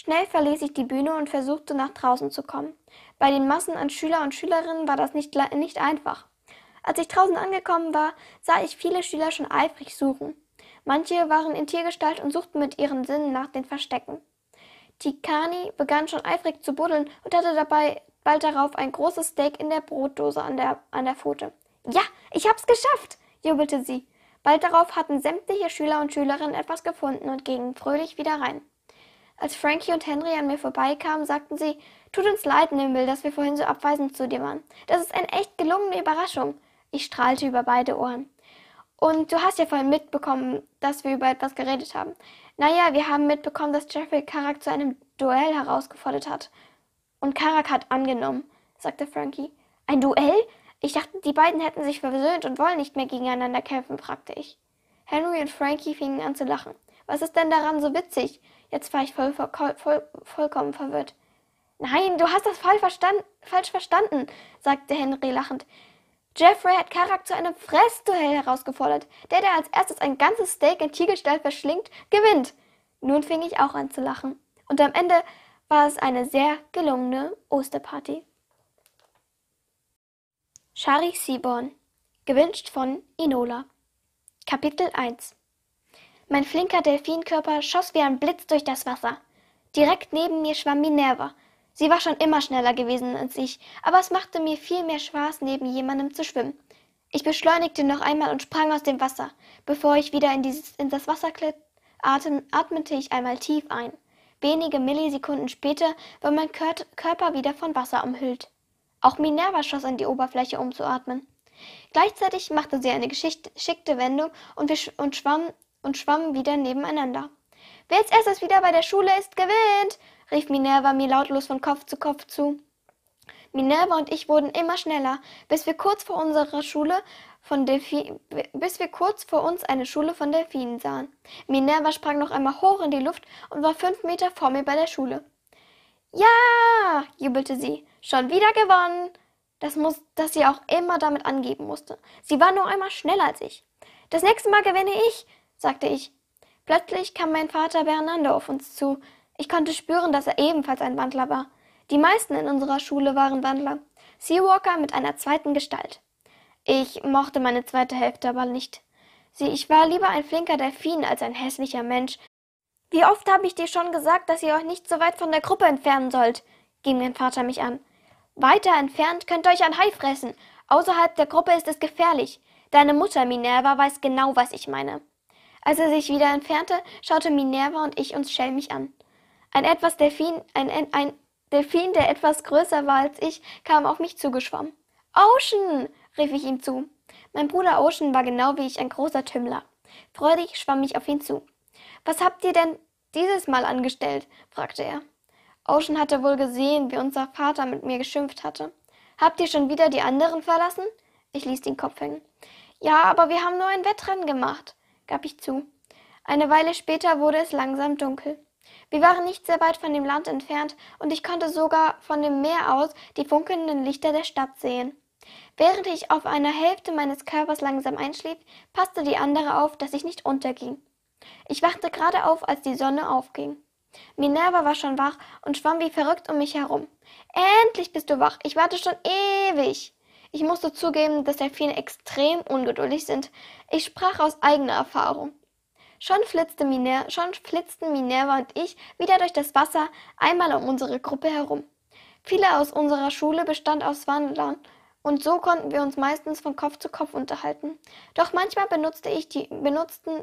Schnell verließ ich die Bühne und versuchte nach draußen zu kommen. Bei den Massen an Schüler und Schülerinnen war das nicht, nicht einfach. Als ich draußen angekommen war, sah ich viele Schüler schon eifrig suchen. Manche waren in Tiergestalt und suchten mit ihren Sinnen nach den Verstecken. Tikani begann schon eifrig zu buddeln und hatte dabei bald darauf ein großes Steak in der Brotdose an der, an der Pfote. Ja, ich hab's geschafft, jubelte sie. Bald darauf hatten sämtliche Schüler und Schülerinnen etwas gefunden und gingen fröhlich wieder rein. Als Frankie und Henry an mir vorbeikamen, sagten sie, tut uns leid, Nimble, dass wir vorhin so abweisend zu dir waren. Das ist eine echt gelungene Überraschung. Ich strahlte über beide Ohren. Und du hast ja vorhin mitbekommen, dass wir über etwas geredet haben. Naja, wir haben mitbekommen, dass Jeffrey Karak zu einem Duell herausgefordert hat. Und Karak hat angenommen, sagte Frankie. Ein Duell? Ich dachte, die beiden hätten sich versöhnt und wollen nicht mehr gegeneinander kämpfen, fragte ich. Henry und Frankie fingen an zu lachen. Was ist denn daran so witzig? Jetzt war ich voll, voll, voll, vollkommen verwirrt. Nein, du hast das falsch verstanden, falsch verstanden, sagte Henry lachend. Jeffrey hat Karak zu einem Fressduell herausgefordert. Der, der als erstes ein ganzes Steak in Tiergestalt verschlingt, gewinnt. Nun fing ich auch an zu lachen. Und am Ende war es eine sehr gelungene Osterparty. Shari Seaborn, gewünscht von Inola. Kapitel 1 Mein flinker Delfinkörper schoss wie ein Blitz durch das Wasser. Direkt neben mir schwamm Minerva. Sie war schon immer schneller gewesen als ich, aber es machte mir viel mehr Spaß, neben jemandem zu schwimmen. Ich beschleunigte noch einmal und sprang aus dem Wasser. Bevor ich wieder in, dieses, in das Wasser glitt, atmete ich einmal tief ein. Wenige Millisekunden später war mein Körper wieder von Wasser umhüllt. Auch Minerva schoss an die Oberfläche, um zu atmen. Gleichzeitig machte sie eine geschickte Wendung und, wir sch und, schwamm, und schwammen wieder nebeneinander. Wer als erstes wieder bei der Schule ist, gewinnt, rief Minerva mir lautlos von Kopf zu Kopf zu. Minerva und ich wurden immer schneller, bis wir kurz vor unserer Schule von Delphi bis wir kurz vor uns eine Schule von Delfinen sahen. Minerva sprang noch einmal hoch in die Luft und war fünf Meter vor mir bei der Schule. Ja, jubelte sie, schon wieder gewonnen. Das muss, dass sie auch immer damit angeben musste. Sie war nur einmal schneller als ich. Das nächste Mal gewinne ich, sagte ich. Plötzlich kam mein Vater Bernardo auf uns zu. Ich konnte spüren, dass er ebenfalls ein Wandler war. Die meisten in unserer Schule waren Wandler. Seawalker mit einer zweiten Gestalt. Ich mochte meine zweite Hälfte aber nicht. Sie, ich war lieber ein flinker Delfin als ein hässlicher Mensch. Wie oft habe ich dir schon gesagt, dass ihr euch nicht so weit von der Gruppe entfernen sollt? ging mein Vater mich an. Weiter entfernt könnt ihr euch ein Hai fressen. Außerhalb der Gruppe ist es gefährlich. Deine Mutter Minerva weiß genau, was ich meine. Als er sich wieder entfernte, schaute Minerva und ich uns schelmig an. Ein etwas Delfin, ein, ein Delfin, der etwas größer war als ich, kam auf mich zugeschwommen. Ocean! rief ich ihm zu. Mein Bruder Ocean war genau wie ich ein großer Tümmler. Freudig schwamm ich auf ihn zu. Was habt ihr denn dieses Mal angestellt? fragte er. Ocean hatte wohl gesehen, wie unser Vater mit mir geschimpft hatte. Habt ihr schon wieder die anderen verlassen? Ich ließ den Kopf hängen. Ja, aber wir haben nur ein Wettrennen gemacht, gab ich zu. Eine Weile später wurde es langsam dunkel. Wir waren nicht sehr weit von dem Land entfernt, und ich konnte sogar von dem Meer aus die funkelnden Lichter der Stadt sehen. Während ich auf einer Hälfte meines Körpers langsam einschlief, passte die andere auf, dass ich nicht unterging. Ich wachte gerade auf, als die Sonne aufging. Minerva war schon wach und schwamm wie verrückt um mich herum. Endlich bist du wach. Ich warte schon ewig. Ich musste zugeben, dass Delfine extrem ungeduldig sind. Ich sprach aus eigener Erfahrung. Schon, flitzte Miner schon flitzten Minerva und ich wieder durch das Wasser einmal um unsere Gruppe herum. Viele aus unserer Schule bestand aus Wandlern, und so konnten wir uns meistens von Kopf zu Kopf unterhalten. Doch manchmal benutzte ich die, benutzten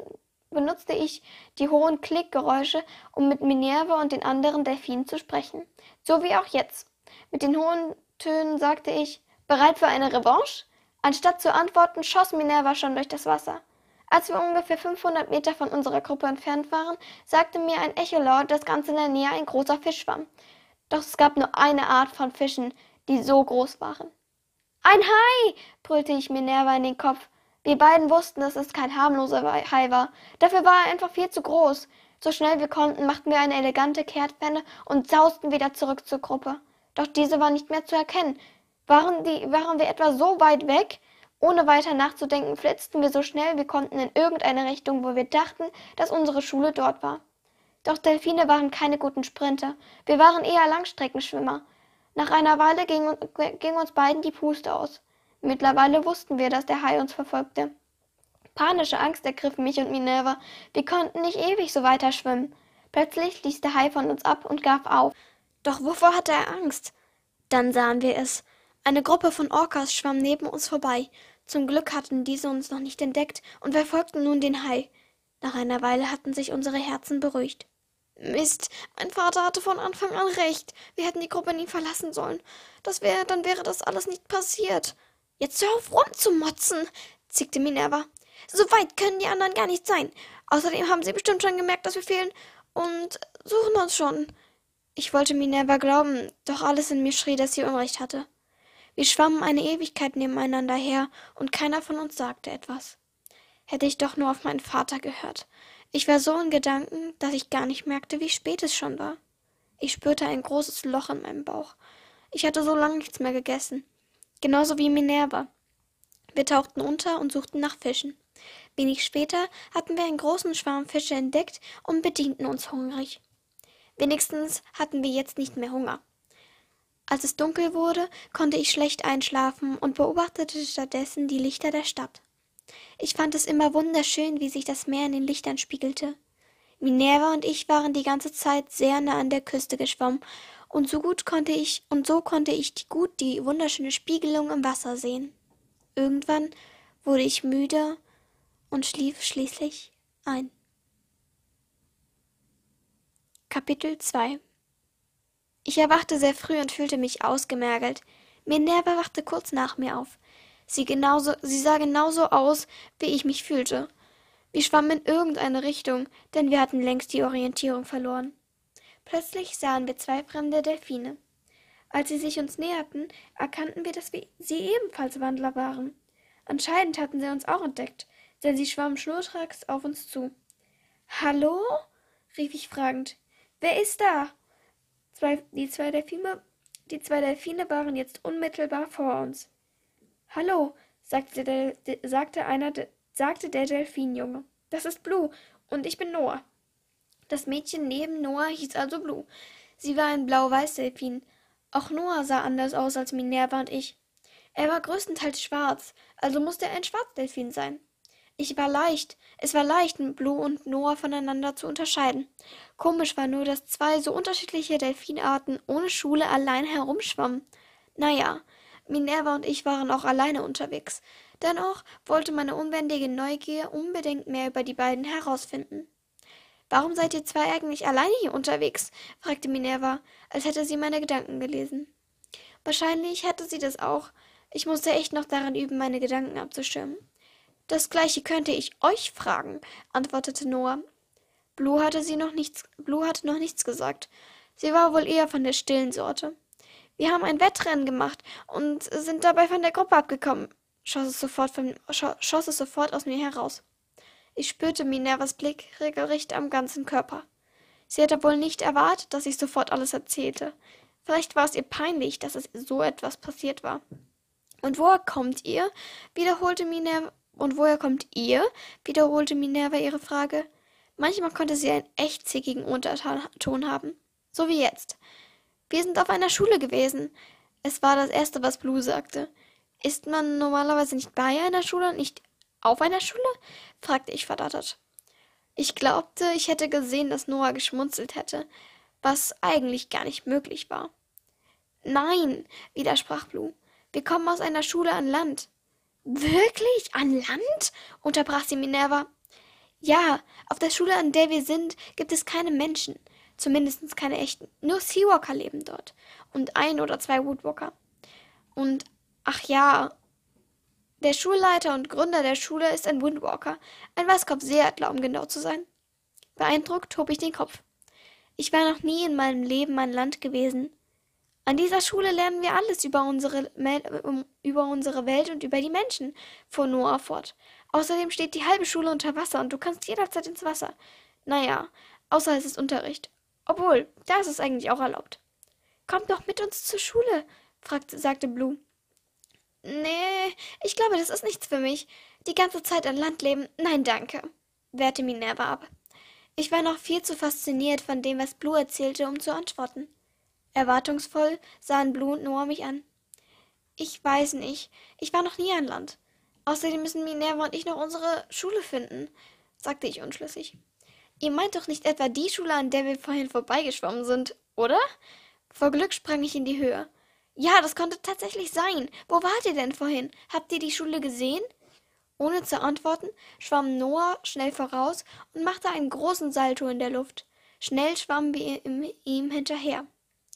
benutzte ich die hohen Klickgeräusche, um mit Minerva und den anderen Delfinen zu sprechen. So wie auch jetzt. Mit den hohen Tönen sagte ich, bereit für eine Revanche? Anstatt zu antworten, schoss Minerva schon durch das Wasser. Als wir ungefähr 500 Meter von unserer Gruppe entfernt waren, sagte mir ein Echolord, dass ganz in der Nähe ein großer Fisch schwamm. Doch es gab nur eine Art von Fischen, die so groß waren. Ein Hai! brüllte ich Minerva in den Kopf. Wir beiden wussten, dass es kein harmloser Hai war. Dafür war er einfach viel zu groß. So schnell wir konnten, machten wir eine elegante Kehrtwende und sausten wieder zurück zur Gruppe. Doch diese war nicht mehr zu erkennen. Waren, die, waren wir etwa so weit weg? Ohne weiter nachzudenken, flitzten wir so schnell wir konnten in irgendeine Richtung, wo wir dachten, dass unsere Schule dort war. Doch Delfine waren keine guten Sprinter. Wir waren eher Langstreckenschwimmer. Nach einer Weile ging, ging uns beiden die Puste aus. Mittlerweile wussten wir, dass der Hai uns verfolgte. Panische Angst ergriff mich und Minerva. Wir konnten nicht ewig so weiter schwimmen. Plötzlich ließ der Hai von uns ab und gab auf. Doch wovor hatte er Angst? Dann sahen wir es. Eine Gruppe von Orcas schwamm neben uns vorbei. Zum Glück hatten diese uns noch nicht entdeckt und verfolgten nun den Hai. Nach einer Weile hatten sich unsere Herzen beruhigt. Mist, mein Vater hatte von Anfang an recht. Wir hätten die Gruppe nie verlassen sollen. Das wäre, dann wäre das alles nicht passiert. Jetzt hör auf rumzumotzen, zickte Minerva. So weit können die anderen gar nicht sein. Außerdem haben sie bestimmt schon gemerkt, dass wir fehlen und suchen uns schon. Ich wollte Minerva glauben, doch alles in mir schrie, dass sie Unrecht hatte. Wir schwammen eine Ewigkeit nebeneinander her, und keiner von uns sagte etwas. Hätte ich doch nur auf meinen Vater gehört. Ich war so in Gedanken, dass ich gar nicht merkte, wie spät es schon war. Ich spürte ein großes Loch in meinem Bauch. Ich hatte so lange nichts mehr gegessen. Genauso wie Minerva. Wir tauchten unter und suchten nach Fischen. Wenig später hatten wir einen großen Schwarm Fische entdeckt und bedienten uns hungrig. Wenigstens hatten wir jetzt nicht mehr Hunger. Als es dunkel wurde, konnte ich schlecht einschlafen und beobachtete stattdessen die Lichter der Stadt. Ich fand es immer wunderschön, wie sich das Meer in den Lichtern spiegelte. Minerva und ich waren die ganze Zeit sehr nah an der Küste geschwommen, und so gut konnte ich und so konnte ich die, gut die wunderschöne Spiegelung im Wasser sehen. Irgendwann wurde ich müde und schlief schließlich ein. Kapitel 2 Ich erwachte sehr früh und fühlte mich ausgemergelt. Minerva wachte kurz nach mir auf. Sie, genauso, sie sah genauso aus, wie ich mich fühlte. Wir schwammen in irgendeine Richtung, denn wir hatten längst die Orientierung verloren. Plötzlich sahen wir zwei fremde Delfine. Als sie sich uns näherten, erkannten wir, dass wir sie ebenfalls Wandler waren. Anscheinend hatten sie uns auch entdeckt, denn sie schwammen schnurstracks auf uns zu. Hallo? rief ich fragend. Wer ist da? Zwei, die, zwei Delfine, die zwei Delfine waren jetzt unmittelbar vor uns. Hallo, sagte, der, de, sagte einer, de, sagte der Delfinjunge. Das ist Blue und ich bin Noah. Das Mädchen neben Noah hieß also Blue. Sie war ein blau-weiß-Delfin. Auch Noah sah anders aus als Minerva und ich. Er war größtenteils schwarz, also musste er ein Schwarzdelfin sein. Ich war leicht, es war leicht, Blue und Noah voneinander zu unterscheiden. Komisch war nur, dass zwei so unterschiedliche Delfinarten ohne Schule allein herumschwammen. Naja, Minerva und ich waren auch alleine unterwegs. Dennoch wollte meine unbändige Neugier unbedingt mehr über die beiden herausfinden. Warum seid ihr zwei eigentlich alleine hier unterwegs? fragte Minerva, als hätte sie meine Gedanken gelesen. Wahrscheinlich hatte sie das auch. Ich musste echt noch daran üben, meine Gedanken abzuschirmen. Das gleiche könnte ich euch fragen, antwortete Noah. Blue hatte sie noch nichts, Blue hatte noch nichts gesagt. Sie war wohl eher von der stillen Sorte. Wir haben ein Wettrennen gemacht und sind dabei von der Gruppe abgekommen, schoss es sofort, von, schoss es sofort aus mir heraus. Ich spürte Minervas Blick regelrecht am ganzen Körper. Sie hatte wohl nicht erwartet, dass ich sofort alles erzählte. Vielleicht war es ihr peinlich, dass es so etwas passiert war. Und woher kommt ihr? wiederholte Minerva. Und woher kommt ihr? wiederholte Minerva ihre Frage. Manchmal konnte sie einen echt zickigen Unterton haben. So wie jetzt. Wir sind auf einer Schule gewesen. Es war das Erste, was Blue sagte. Ist man normalerweise nicht bei einer Schule und nicht auf einer Schule? fragte ich verdattert. Ich glaubte, ich hätte gesehen, dass Noah geschmunzelt hätte, was eigentlich gar nicht möglich war. Nein, widersprach Blue. Wir kommen aus einer Schule an Land. Wirklich? An Land? unterbrach sie Minerva. Ja, auf der Schule, an der wir sind, gibt es keine Menschen. Zumindest keine echten. Nur Seawalker leben dort. Und ein oder zwei Woodwalker. Und, ach ja, der Schulleiter und Gründer der Schule ist ein Windwalker, ein Weißkopfseeadler, um genau zu sein. Beeindruckt hob ich den Kopf. Ich war noch nie in meinem Leben an Land gewesen. An dieser Schule lernen wir alles über unsere, über unsere Welt und über die Menschen, fuhr Noah fort. Außerdem steht die halbe Schule unter Wasser und du kannst jederzeit ins Wasser. Naja, außer es ist Unterricht. Obwohl, da ist es eigentlich auch erlaubt. Kommt doch mit uns zur Schule, fragte, sagte Blue. Nee, ich glaube, das ist nichts für mich. Die ganze Zeit an Land leben, nein, danke, wehrte Minerva ab. Ich war noch viel zu fasziniert von dem, was Blue erzählte, um zu antworten. Erwartungsvoll sahen Blue und Noah mich an. Ich weiß nicht. Ich war noch nie an Land. Außerdem müssen Minerva und ich noch unsere Schule finden, sagte ich unschlüssig. Ihr meint doch nicht etwa die Schule, an der wir vorhin vorbeigeschwommen sind, oder? Vor Glück sprang ich in die Höhe. Ja, das konnte tatsächlich sein. Wo wart ihr denn vorhin? Habt ihr die Schule gesehen? Ohne zu antworten, schwamm Noah schnell voraus und machte einen großen Salto in der Luft. Schnell schwammen wir ihm hinterher.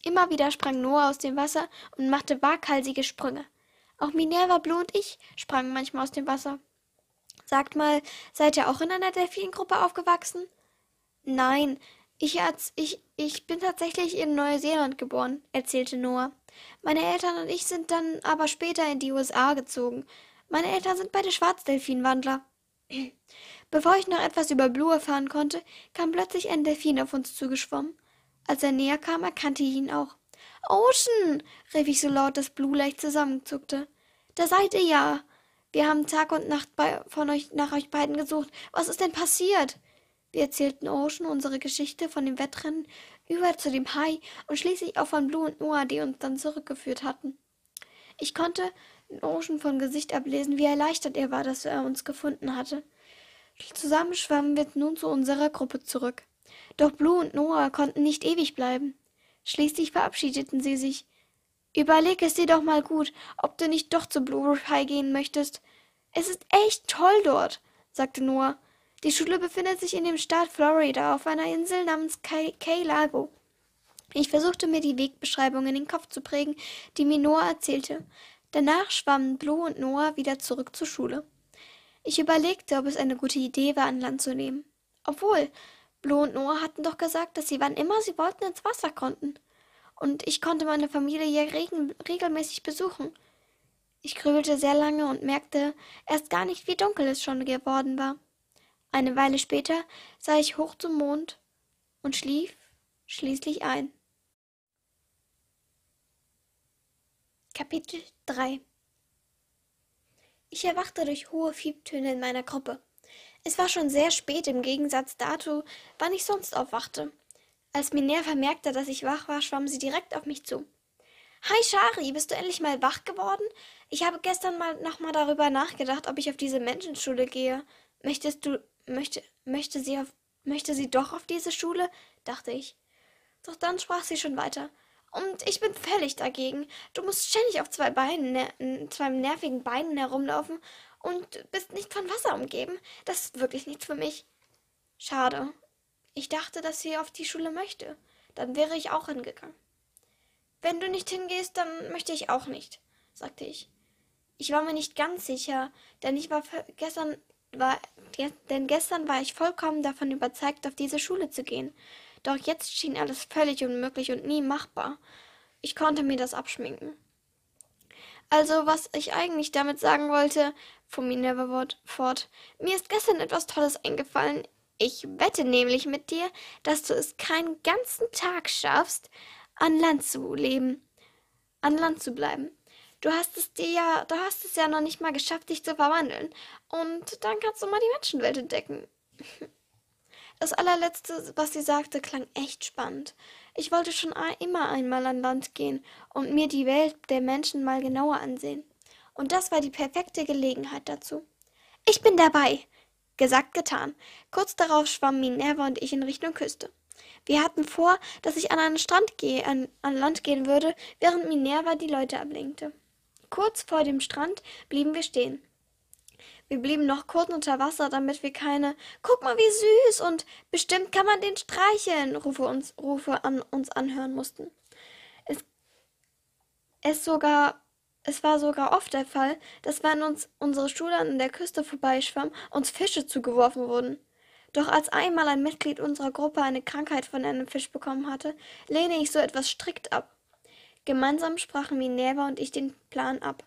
Immer wieder sprang Noah aus dem Wasser und machte waghalsige Sprünge. Auch Minerva, Blue und ich sprangen manchmal aus dem Wasser. Sagt mal, seid ihr auch in einer Delfingruppe aufgewachsen? Nein, ich, ich, ich bin tatsächlich in Neuseeland geboren, erzählte Noah. Meine Eltern und ich sind dann aber später in die USA gezogen. Meine Eltern sind beide Schwarzdelfinwandler. Bevor ich noch etwas über Blue erfahren konnte, kam plötzlich ein Delfin auf uns zugeschwommen. Als er näher kam, erkannte ich ihn auch. Ocean! rief ich so laut, dass Blue leicht zusammenzuckte. Da seid ihr ja! Wir haben Tag und Nacht bei, von euch, nach euch beiden gesucht. Was ist denn passiert? Wir erzählten Ocean unsere Geschichte von dem Wettrennen über zu dem Hai und schließlich auch von Blue und Noah, die uns dann zurückgeführt hatten. Ich konnte Ocean vom Gesicht ablesen, wie erleichtert er war, dass er uns gefunden hatte. Zusammen schwammen wir nun zu unserer Gruppe zurück. Doch Blue und Noah konnten nicht ewig bleiben. Schließlich verabschiedeten sie sich. Überleg es dir doch mal gut, ob du nicht doch zu Blue High gehen möchtest. Es ist echt toll dort, sagte Noah. Die Schule befindet sich in dem Staat Florida auf einer Insel namens Key Lago. Ich versuchte mir die Wegbeschreibung in den Kopf zu prägen, die mir Noah erzählte. Danach schwammen Blue und Noah wieder zurück zur Schule. Ich überlegte, ob es eine gute Idee war, an Land zu nehmen. Obwohl, Blue und Noah hatten doch gesagt, dass sie wann immer sie wollten ins Wasser konnten. Und ich konnte meine Familie regen, regelmäßig besuchen. Ich grübelte sehr lange und merkte erst gar nicht, wie dunkel es schon geworden war. Eine Weile später sah ich hoch zum Mond und schlief schließlich ein. Kapitel 3 Ich erwachte durch hohe Fiebtöne in meiner Gruppe. Es war schon sehr spät im Gegensatz dazu, wann ich sonst aufwachte. Als Minerva merkte, dass ich wach war, schwamm sie direkt auf mich zu. Hi Shari, bist du endlich mal wach geworden? Ich habe gestern mal nochmal darüber nachgedacht, ob ich auf diese Menschenschule gehe. Möchtest du, möchte, möchte sie auf, möchte sie doch auf diese Schule? dachte ich. Doch dann sprach sie schon weiter. Und ich bin völlig dagegen. Du musst ständig auf zwei Beinen, ne, zwei nervigen Beinen herumlaufen und bist nicht von Wasser umgeben. Das ist wirklich nichts für mich. Schade. Ich dachte, dass sie auf die Schule möchte. Dann wäre ich auch hingegangen. Wenn du nicht hingehst, dann möchte ich auch nicht, sagte ich. Ich war mir nicht ganz sicher, denn ich war gestern war, denn gestern war ich vollkommen davon überzeugt, auf diese Schule zu gehen. Doch jetzt schien alles völlig unmöglich und nie machbar. Ich konnte mir das abschminken. Also, was ich eigentlich damit sagen wollte, fuhr Minerva fort, mir ist gestern etwas Tolles eingefallen. Ich wette nämlich mit dir, dass du es keinen ganzen Tag schaffst, an Land zu leben, an Land zu bleiben. Du hast es dir ja, du hast es ja noch nicht mal geschafft, dich zu verwandeln. Und dann kannst du mal die Menschenwelt entdecken. Das allerletzte, was sie sagte, klang echt spannend. Ich wollte schon immer einmal an Land gehen und mir die Welt der Menschen mal genauer ansehen. Und das war die perfekte Gelegenheit dazu. Ich bin dabei. Gesagt, getan. Kurz darauf schwammen Minerva und ich in Richtung Küste. Wir hatten vor, dass ich an einen Strand gehe, an, an Land gehen würde, während Minerva die Leute ablenkte. Kurz vor dem Strand blieben wir stehen. Wir blieben noch kurz unter Wasser, damit wir keine Guck mal, wie süß und bestimmt kann man den streicheln Rufe, uns, Rufe an uns anhören mussten. Es, es sogar es war sogar oft der Fall, dass wenn uns unsere Schule an der Küste vorbeischwamm, uns Fische zugeworfen wurden. Doch als einmal ein Mitglied unserer Gruppe eine Krankheit von einem Fisch bekommen hatte, lehne ich so etwas strikt ab. Gemeinsam sprachen Minerva und ich den Plan ab.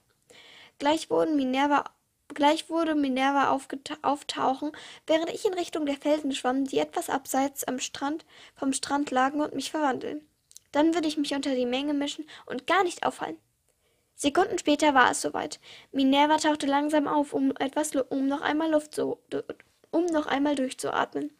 Gleich Minerva Gleich wurde Minerva auftauchen, während ich in Richtung der Felsen schwamm, die etwas abseits am Strand vom Strand lagen und mich verwandeln. Dann würde ich mich unter die Menge mischen und gar nicht auffallen. Sekunden später war es soweit. Minerva tauchte langsam auf, um etwas, um noch einmal Luft zu, um noch einmal durchzuatmen.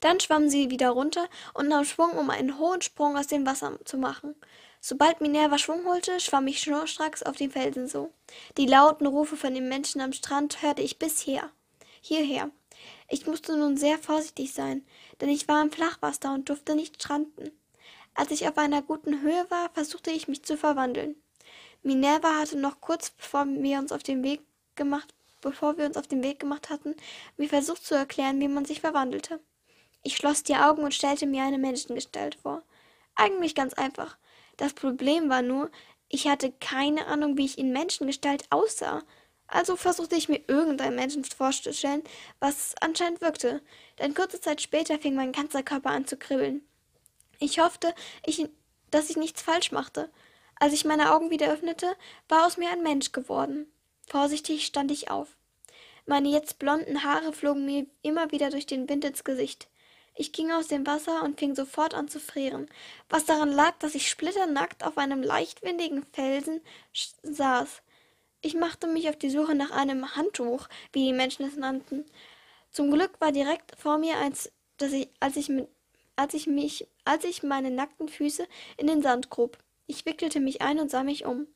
Dann schwamm sie wieder runter und nahm Schwung, um einen hohen Sprung aus dem Wasser zu machen. Sobald Minerva Schwung holte, schwamm ich schnurstracks auf den Felsen so. Die lauten Rufe von den Menschen am Strand hörte ich bisher. Hierher. Ich musste nun sehr vorsichtig sein, denn ich war im Flachwasser und durfte nicht stranden. Als ich auf einer guten Höhe war, versuchte ich mich zu verwandeln. Minerva hatte noch kurz bevor wir uns auf den Weg gemacht, bevor wir uns auf den Weg gemacht hatten, mir versucht zu erklären, wie man sich verwandelte. Ich schloss die Augen und stellte mir eine Menschengestalt vor. Eigentlich ganz einfach. Das Problem war nur, ich hatte keine Ahnung, wie ich in Menschengestalt aussah. Also versuchte ich mir irgendein Menschen vorzustellen, was anscheinend wirkte. Denn kurze Zeit später fing mein ganzer Körper an zu kribbeln. Ich hoffte, ich, dass ich nichts falsch machte. Als ich meine Augen wieder öffnete, war aus mir ein Mensch geworden. Vorsichtig stand ich auf. Meine jetzt blonden Haare flogen mir immer wieder durch den Wind ins Gesicht. Ich ging aus dem Wasser und fing sofort an zu frieren, was daran lag, dass ich splitternackt auf einem leichtwindigen Felsen saß. Ich machte mich auf die Suche nach einem Handtuch, wie die Menschen es nannten. Zum Glück war direkt vor mir eins, das ich, als ich, als ich mich, als ich meine nackten Füße in den Sand grub. Ich wickelte mich ein und sah mich um.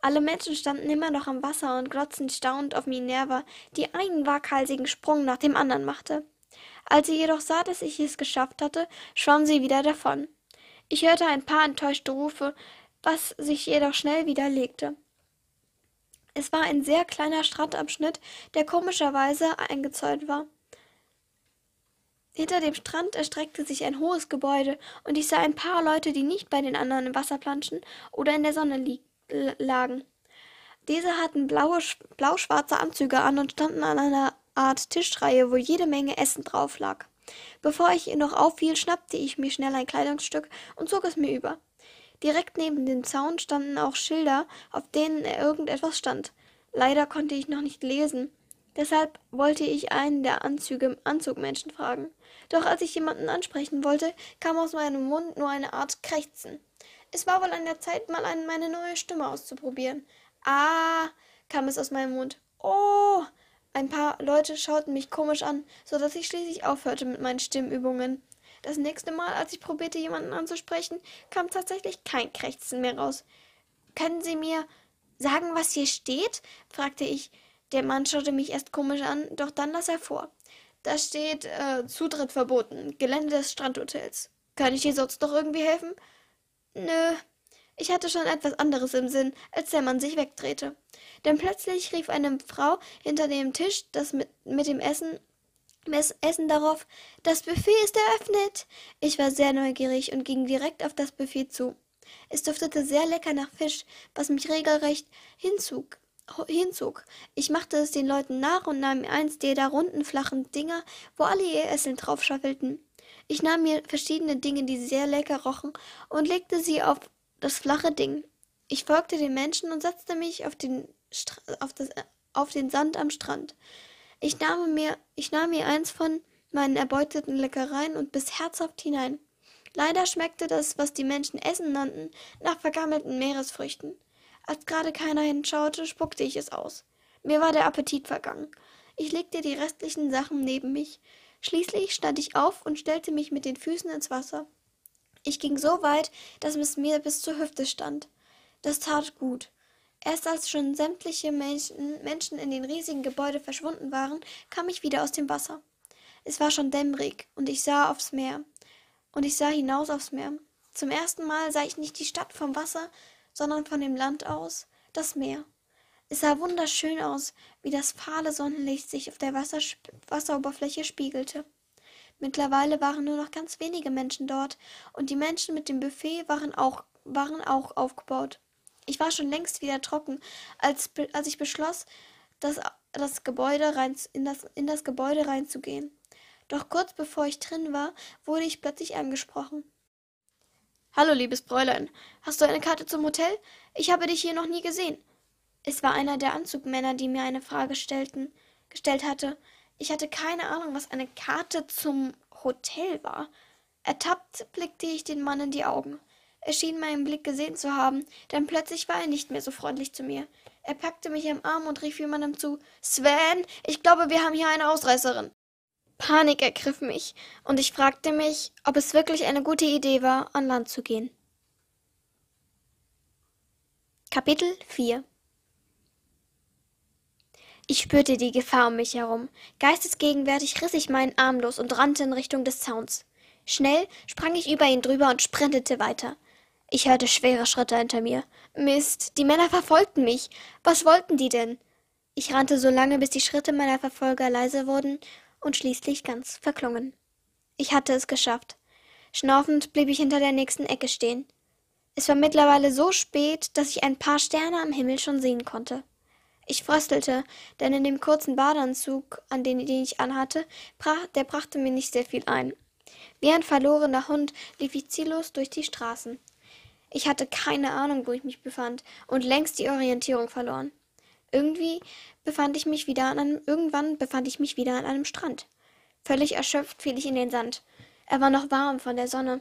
Alle Menschen standen immer noch am Wasser und glotzten staunend auf Minerva, die einen waghalsigen Sprung nach dem anderen machte. Als sie jedoch sah, dass ich es geschafft hatte, schwamm sie wieder davon. Ich hörte ein paar enttäuschte Rufe, was sich jedoch schnell wieder legte. Es war ein sehr kleiner Strandabschnitt, der komischerweise eingezäunt war. Hinter dem Strand erstreckte sich ein hohes Gebäude, und ich sah ein paar Leute, die nicht bei den anderen im Wasser planschen oder in der Sonne lagen. Diese hatten blaue, blau-schwarze Anzüge an und standen an einer Art Tischreihe, wo jede Menge Essen drauf lag. Bevor ich noch auffiel, schnappte ich mir schnell ein Kleidungsstück und zog es mir über. Direkt neben dem Zaun standen auch Schilder, auf denen irgendetwas stand. Leider konnte ich noch nicht lesen. Deshalb wollte ich einen der Anzüge Anzugmenschen fragen. Doch als ich jemanden ansprechen wollte, kam aus meinem Mund nur eine Art Krächzen. Es war wohl an der Zeit, mal eine, meine neue Stimme auszuprobieren. Ah, kam es aus meinem Mund. Oh! Ein paar Leute schauten mich komisch an, so dass ich schließlich aufhörte mit meinen Stimmübungen. Das nächste Mal, als ich probierte, jemanden anzusprechen, kam tatsächlich kein Krächzen mehr raus. Können Sie mir sagen, was hier steht? fragte ich. Der Mann schaute mich erst komisch an, doch dann las er vor. Da steht äh, Zutritt verboten, Gelände des Strandhotels. Kann ich dir sonst noch irgendwie helfen? Nö. Ich hatte schon etwas anderes im Sinn, als der Mann sich wegdrehte. Denn plötzlich rief eine Frau hinter dem Tisch, das mit, mit dem Essen Essen darauf, das Buffet ist eröffnet. Ich war sehr neugierig und ging direkt auf das Buffet zu. Es duftete sehr lecker nach Fisch, was mich regelrecht hinzog hinzog. Ich machte es den Leuten nach und nahm eins der da runden, flachen Dinger, wo alle ihr Essen drauf schaffelten. Ich nahm mir verschiedene Dinge, die sehr lecker rochen, und legte sie auf das flache Ding. Ich folgte den Menschen und setzte mich auf den, auf, das, auf den Sand am Strand. Ich nahm, mir, ich nahm mir eins von meinen erbeuteten Leckereien und biss herzhaft hinein. Leider schmeckte das, was die Menschen Essen nannten, nach vergammelten Meeresfrüchten. Als gerade keiner hinschaute, spuckte ich es aus. Mir war der Appetit vergangen. Ich legte die restlichen Sachen neben mich. Schließlich stand ich auf und stellte mich mit den Füßen ins Wasser. Ich ging so weit, dass es mir bis zur Hüfte stand. Das tat gut. Erst als schon sämtliche Menschen, Menschen in den riesigen Gebäude verschwunden waren, kam ich wieder aus dem Wasser. Es war schon dämmerig und ich sah aufs Meer. Und ich sah hinaus aufs Meer. Zum ersten Mal sah ich nicht die Stadt vom Wasser, sondern von dem Land aus das Meer. Es sah wunderschön aus, wie das fahle Sonnenlicht sich auf der Wassersp Wasseroberfläche spiegelte. Mittlerweile waren nur noch ganz wenige Menschen dort, und die Menschen mit dem Buffet waren auch, waren auch aufgebaut. Ich war schon längst wieder trocken, als, als ich beschloss, das, das Gebäude rein, in, das, in das Gebäude reinzugehen. Doch kurz bevor ich drin war, wurde ich plötzlich angesprochen. Hallo, liebes Bräulein. Hast du eine Karte zum Hotel? Ich habe dich hier noch nie gesehen. Es war einer der Anzugmänner, die mir eine Frage stellten, gestellt hatte. Ich hatte keine Ahnung, was eine Karte zum Hotel war. Ertappt blickte ich den Mann in die Augen. Er schien meinen Blick gesehen zu haben, denn plötzlich war er nicht mehr so freundlich zu mir. Er packte mich am Arm und rief jemandem zu Sven, ich glaube, wir haben hier eine Ausreißerin. Panik ergriff mich, und ich fragte mich, ob es wirklich eine gute Idee war, an Land zu gehen. Kapitel 4 Ich spürte die Gefahr um mich herum. Geistesgegenwärtig riss ich meinen Arm los und rannte in Richtung des Zauns. Schnell sprang ich über ihn drüber und sprintete weiter. Ich hörte schwere Schritte hinter mir. Mist, die Männer verfolgten mich. Was wollten die denn? Ich rannte so lange, bis die Schritte meiner Verfolger leise wurden und schließlich ganz verklungen. Ich hatte es geschafft. Schnaufend blieb ich hinter der nächsten Ecke stehen. Es war mittlerweile so spät, dass ich ein paar Sterne am Himmel schon sehen konnte. Ich fröstelte, denn in dem kurzen Badeanzug, an den, den ich anhatte, der brachte mir nicht sehr viel ein. Wie ein verlorener Hund lief ich ziellos durch die Straßen. Ich hatte keine Ahnung, wo ich mich befand und längst die Orientierung verloren. Irgendwie befand ich mich wieder an einem, irgendwann befand ich mich wieder an einem Strand. Völlig erschöpft fiel ich in den Sand. Er war noch warm von der Sonne.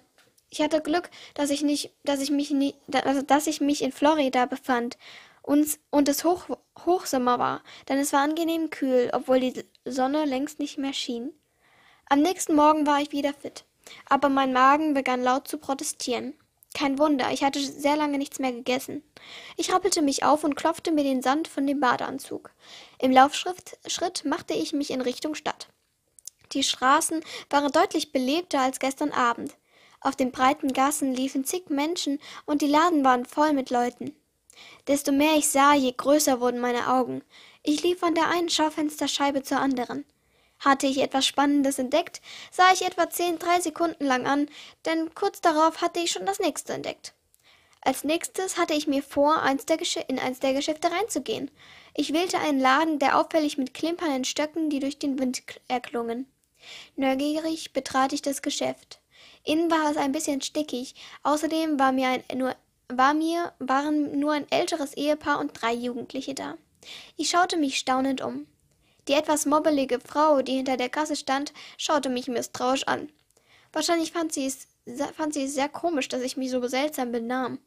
Ich hatte Glück, dass ich nicht, dass ich mich nie, also dass ich mich in Florida befand und, und es Hoch, Hochsommer war, denn es war angenehm kühl, obwohl die Sonne längst nicht mehr schien. Am nächsten Morgen war ich wieder fit, aber mein Magen begann laut zu protestieren. Kein Wunder, ich hatte sehr lange nichts mehr gegessen. Ich rappelte mich auf und klopfte mir den Sand von dem Badeanzug. Im Laufschritt machte ich mich in Richtung Stadt. Die Straßen waren deutlich belebter als gestern Abend. Auf den breiten Gassen liefen zig Menschen und die Laden waren voll mit Leuten. Desto mehr ich sah, je größer wurden meine Augen. Ich lief von der einen Schaufensterscheibe zur anderen. Hatte ich etwas Spannendes entdeckt, sah ich etwa zehn, drei Sekunden lang an, denn kurz darauf hatte ich schon das nächste entdeckt. Als nächstes hatte ich mir vor, eins in eins der Geschäfte reinzugehen. Ich wählte einen Laden, der auffällig mit klimpernden Stöcken, die durch den Wind erklungen. Neugierig betrat ich das Geschäft. Innen war es ein bisschen stickig, außerdem war mir, ein, nur, war mir waren nur ein älteres Ehepaar und drei Jugendliche da. Ich schaute mich staunend um. Die etwas mobbelige Frau, die hinter der Kasse stand, schaute mich misstrauisch an. Wahrscheinlich fand sie es, fand sie es sehr komisch, dass ich mich so seltsam benahm.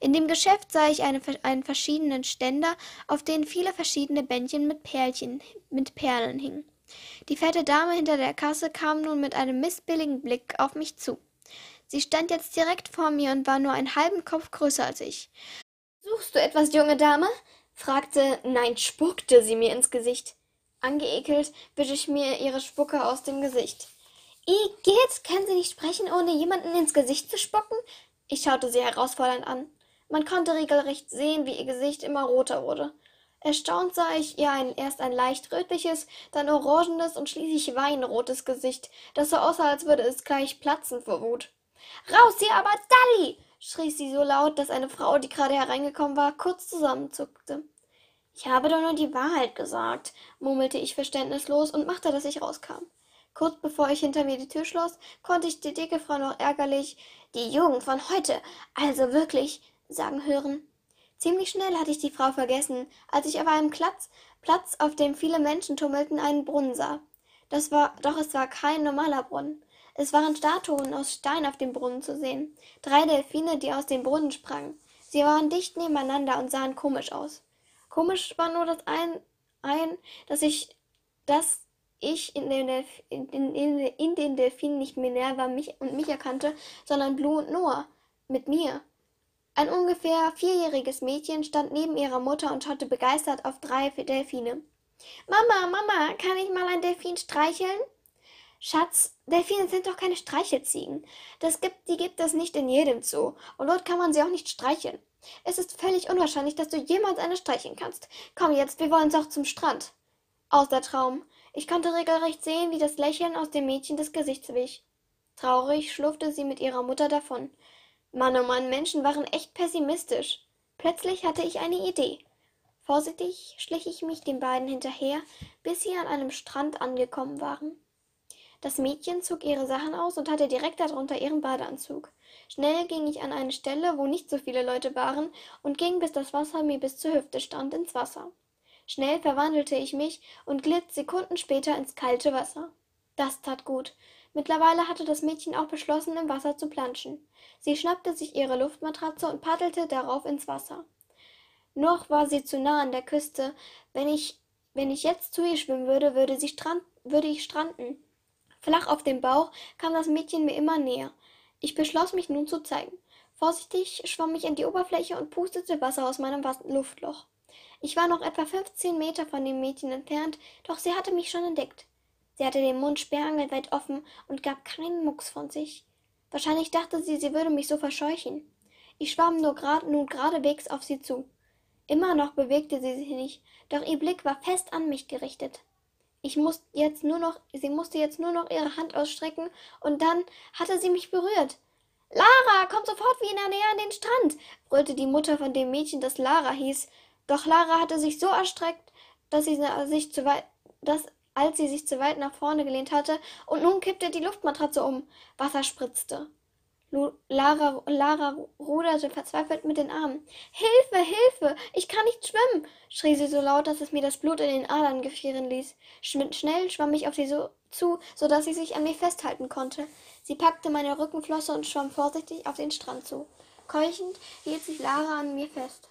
In dem Geschäft sah ich eine, einen verschiedenen Ständer, auf denen viele verschiedene Bändchen mit Perlchen, mit Perlen hingen. Die fette Dame hinter der Kasse kam nun mit einem missbilligen Blick auf mich zu. Sie stand jetzt direkt vor mir und war nur einen halben Kopf größer als ich. Suchst du etwas, junge Dame? fragte, nein, spuckte sie mir ins Gesicht. Angeekelt wische ich mir ihre Spucke aus dem Gesicht. Igitt, kann sie nicht sprechen, ohne jemanden ins Gesicht zu spucken? Ich schaute sie herausfordernd an. Man konnte regelrecht sehen, wie ihr Gesicht immer roter wurde. Erstaunt sah ich ihr ein, erst ein leicht rötliches, dann orangenes und schließlich weinrotes Gesicht, das so aussah, als würde es gleich platzen vor Wut. Raus hier aber, Sally! schrie sie so laut, dass eine Frau, die gerade hereingekommen war, kurz zusammenzuckte. Ich habe doch nur die Wahrheit gesagt, murmelte ich verständnislos und machte, dass ich rauskam. Kurz bevor ich hinter mir die Tür schloss, konnte ich die dicke Frau noch ärgerlich die Jugend von heute, also wirklich, sagen hören. Ziemlich schnell hatte ich die Frau vergessen, als ich auf einem Platz, Platz, auf dem viele Menschen tummelten, einen Brunnen sah. Das war, doch es war kein normaler Brunnen. Es waren Statuen aus Stein auf dem Brunnen zu sehen. Drei Delfine, die aus dem Brunnen sprangen. Sie waren dicht nebeneinander und sahen komisch aus. Komisch war nur das ein, ein dass ich, dass ich in den, Delf in, in, in den Delfinen nicht Minerva mich und mich erkannte, sondern Blue und Noah. Mit mir. Ein ungefähr vierjähriges Mädchen stand neben ihrer Mutter und schaute begeistert auf drei Delfine. Mama, Mama, kann ich mal ein Delfin streicheln? Schatz, Delfine sind doch keine Streichelziegen. Das gibt, die gibt es nicht in jedem Zoo. Und dort kann man sie auch nicht streicheln. Es ist völlig unwahrscheinlich, dass du jemals eine streicheln kannst. Komm jetzt, wir wollen auch zum Strand. Aus der Traum. Ich konnte regelrecht sehen, wie das Lächeln aus dem Mädchen des Gesichts wich. Traurig schlurfte sie mit ihrer Mutter davon. Mann, oh Mann, Menschen waren echt pessimistisch. Plötzlich hatte ich eine Idee. Vorsichtig schlich ich mich den beiden hinterher, bis sie an einem Strand angekommen waren. Das Mädchen zog ihre Sachen aus und hatte direkt darunter ihren Badeanzug. Schnell ging ich an eine Stelle, wo nicht so viele Leute waren, und ging, bis das Wasser mir bis zur Hüfte stand, ins Wasser. Schnell verwandelte ich mich und glitt Sekunden später ins kalte Wasser. Das tat gut. Mittlerweile hatte das Mädchen auch beschlossen, im Wasser zu planschen. Sie schnappte sich ihre Luftmatratze und paddelte darauf ins Wasser. Noch war sie zu nah an der Küste. Wenn ich, wenn ich jetzt zu ihr schwimmen würde, würde, sie strand, würde ich stranden. Flach auf dem Bauch kam das Mädchen mir immer näher. Ich beschloss mich nun zu zeigen. Vorsichtig schwamm ich an die Oberfläche und pustete Wasser aus meinem Luftloch. Ich war noch etwa fünfzehn Meter von dem Mädchen entfernt, doch sie hatte mich schon entdeckt. Sie hatte den Mund sperrangelweit offen und gab keinen Mucks von sich. Wahrscheinlich dachte sie, sie würde mich so verscheuchen. Ich schwamm nur grad, nun geradewegs auf sie zu. Immer noch bewegte sie sich nicht, doch ihr Blick war fest an mich gerichtet. Ich musste jetzt nur noch, sie musste jetzt nur noch ihre Hand ausstrecken, und dann hatte sie mich berührt. Lara, komm sofort wieder näher an den Strand, brüllte die Mutter von dem Mädchen, das Lara hieß. Doch Lara hatte sich so erstreckt, dass sie sich zu weit, dass als sie sich zu weit nach vorne gelehnt hatte, und nun kippte die Luftmatratze um. Wasser spritzte. Lara, Lara ruderte verzweifelt mit den Armen. Hilfe, Hilfe! Ich kann nicht schwimmen! schrie sie so laut, dass es mir das Blut in den Adern gefrieren ließ. Schnell schwamm ich auf sie so zu, so dass sie sich an mir festhalten konnte. Sie packte meine Rückenflosse und schwamm vorsichtig auf den Strand zu. Keuchend hielt sich Lara an mir fest.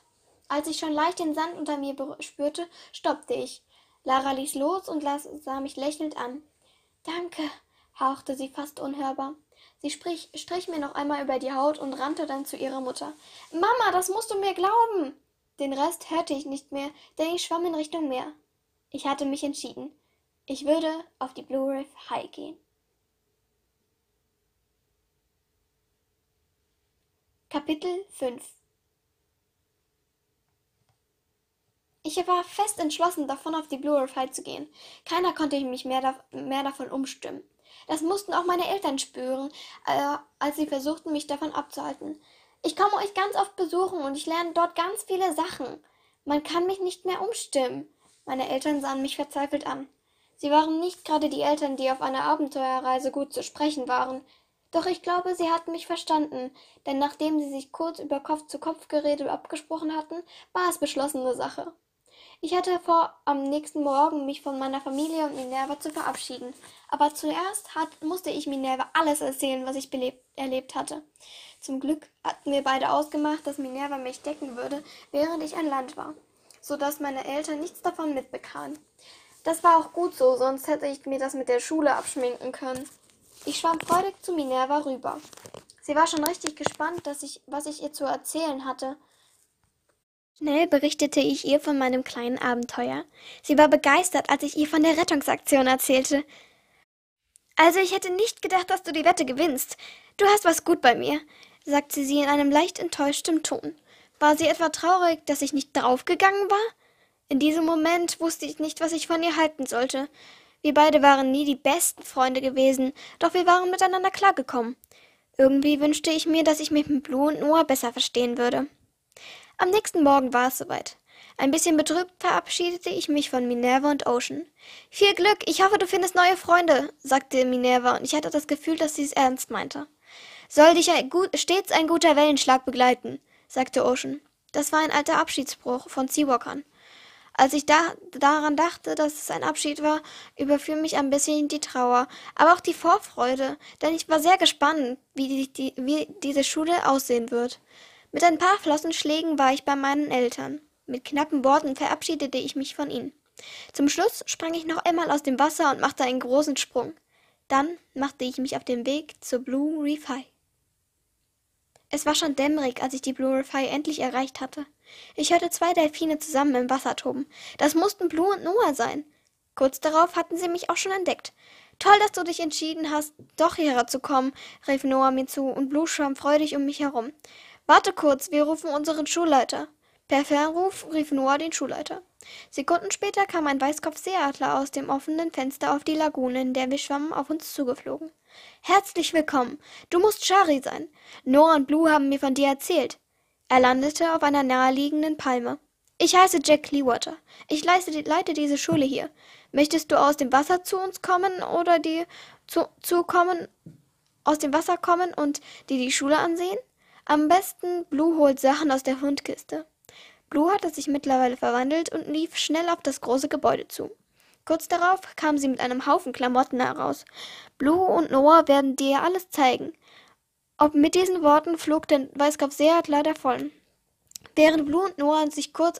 Als ich schon leicht den Sand unter mir spürte, stoppte ich. Lara ließ los und sah mich lächelnd an. Danke, hauchte sie fast unhörbar. Sie strich, strich mir noch einmal über die Haut und rannte dann zu ihrer Mutter. Mama, das musst du mir glauben. Den Rest hörte ich nicht mehr, denn ich schwamm in Richtung Meer. Ich hatte mich entschieden. Ich würde auf die Blue Reef High gehen. Kapitel 5 Ich war fest entschlossen, davon auf die Blue Reef High zu gehen. Keiner konnte mich mehr, da mehr davon umstimmen. Das mussten auch meine Eltern spüren, äh, als sie versuchten, mich davon abzuhalten. Ich komme euch ganz oft besuchen und ich lerne dort ganz viele Sachen. Man kann mich nicht mehr umstimmen. Meine Eltern sahen mich verzweifelt an. Sie waren nicht gerade die Eltern, die auf einer Abenteuerreise gut zu sprechen waren. Doch ich glaube, sie hatten mich verstanden, denn nachdem sie sich kurz über Kopf zu Kopf Gerede abgesprochen hatten, war es beschlossene Sache. Ich hatte vor, am nächsten Morgen mich von meiner Familie und Minerva zu verabschieden. Aber zuerst hat, musste ich Minerva alles erzählen, was ich erlebt hatte. Zum Glück hatten wir beide ausgemacht, dass Minerva mich decken würde, während ich an Land war, so dass meine Eltern nichts davon mitbekamen. Das war auch gut so, sonst hätte ich mir das mit der Schule abschminken können. Ich schwamm freudig zu Minerva rüber. Sie war schon richtig gespannt, dass ich, was ich ihr zu erzählen hatte. Schnell berichtete ich ihr von meinem kleinen Abenteuer. Sie war begeistert, als ich ihr von der Rettungsaktion erzählte. Also ich hätte nicht gedacht, dass du die Wette gewinnst. Du hast was gut bei mir, sagte sie in einem leicht enttäuschtem Ton. War sie etwa traurig, dass ich nicht draufgegangen war? In diesem Moment wusste ich nicht, was ich von ihr halten sollte. Wir beide waren nie die besten Freunde gewesen, doch wir waren miteinander klargekommen. Irgendwie wünschte ich mir, dass ich mich mit Blue und Noah besser verstehen würde. Am nächsten Morgen war es soweit. Ein bisschen betrübt verabschiedete ich mich von Minerva und Ocean. Viel Glück, ich hoffe, du findest neue Freunde, sagte Minerva, und ich hatte das Gefühl, dass sie es ernst meinte. Soll dich ein gut, stets ein guter Wellenschlag begleiten, sagte Ocean. Das war ein alter Abschiedsspruch von Seawalkern. Als ich da, daran dachte, dass es ein Abschied war, überfiel mich ein bisschen die Trauer, aber auch die Vorfreude, denn ich war sehr gespannt, wie, die, die, wie diese Schule aussehen wird. Mit ein paar Flossenschlägen war ich bei meinen Eltern. Mit knappen Worten verabschiedete ich mich von ihnen. Zum Schluss sprang ich noch einmal aus dem Wasser und machte einen großen Sprung. Dann machte ich mich auf den Weg zur Blue Reef High. Es war schon dämmerig, als ich die Blue Reef High endlich erreicht hatte. Ich hörte zwei Delfine zusammen im Wasser toben. Das mussten Blue und Noah sein. Kurz darauf hatten sie mich auch schon entdeckt. Toll, dass du dich entschieden hast, doch hierher zu kommen, rief Noah mir zu, und Blue schwamm freudig um mich herum. Warte kurz, wir rufen unseren Schulleiter. Per Fernruf rief Noah den Schulleiter. Sekunden später kam ein Weißkopfseeadler aus dem offenen Fenster auf die Lagune, in der wir schwammen, auf uns zugeflogen. Herzlich willkommen. Du musst Shari sein. Noah und Blue haben mir von dir erzählt. Er landete auf einer naheliegenden Palme. Ich heiße Jack Clearwater. Ich leite diese Schule hier. Möchtest du aus dem Wasser zu uns kommen oder die zu, zu kommen, aus dem Wasser kommen und dir die Schule ansehen? Am besten Blue holt Sachen aus der Fundkiste. Blue hatte sich mittlerweile verwandelt und lief schnell auf das große Gebäude zu. Kurz darauf kam sie mit einem Haufen Klamotten heraus. Blue und Noah werden dir alles zeigen. Ob mit diesen Worten flog der Weißkopf Seeadler davon. Während Blue und Noah sich kurz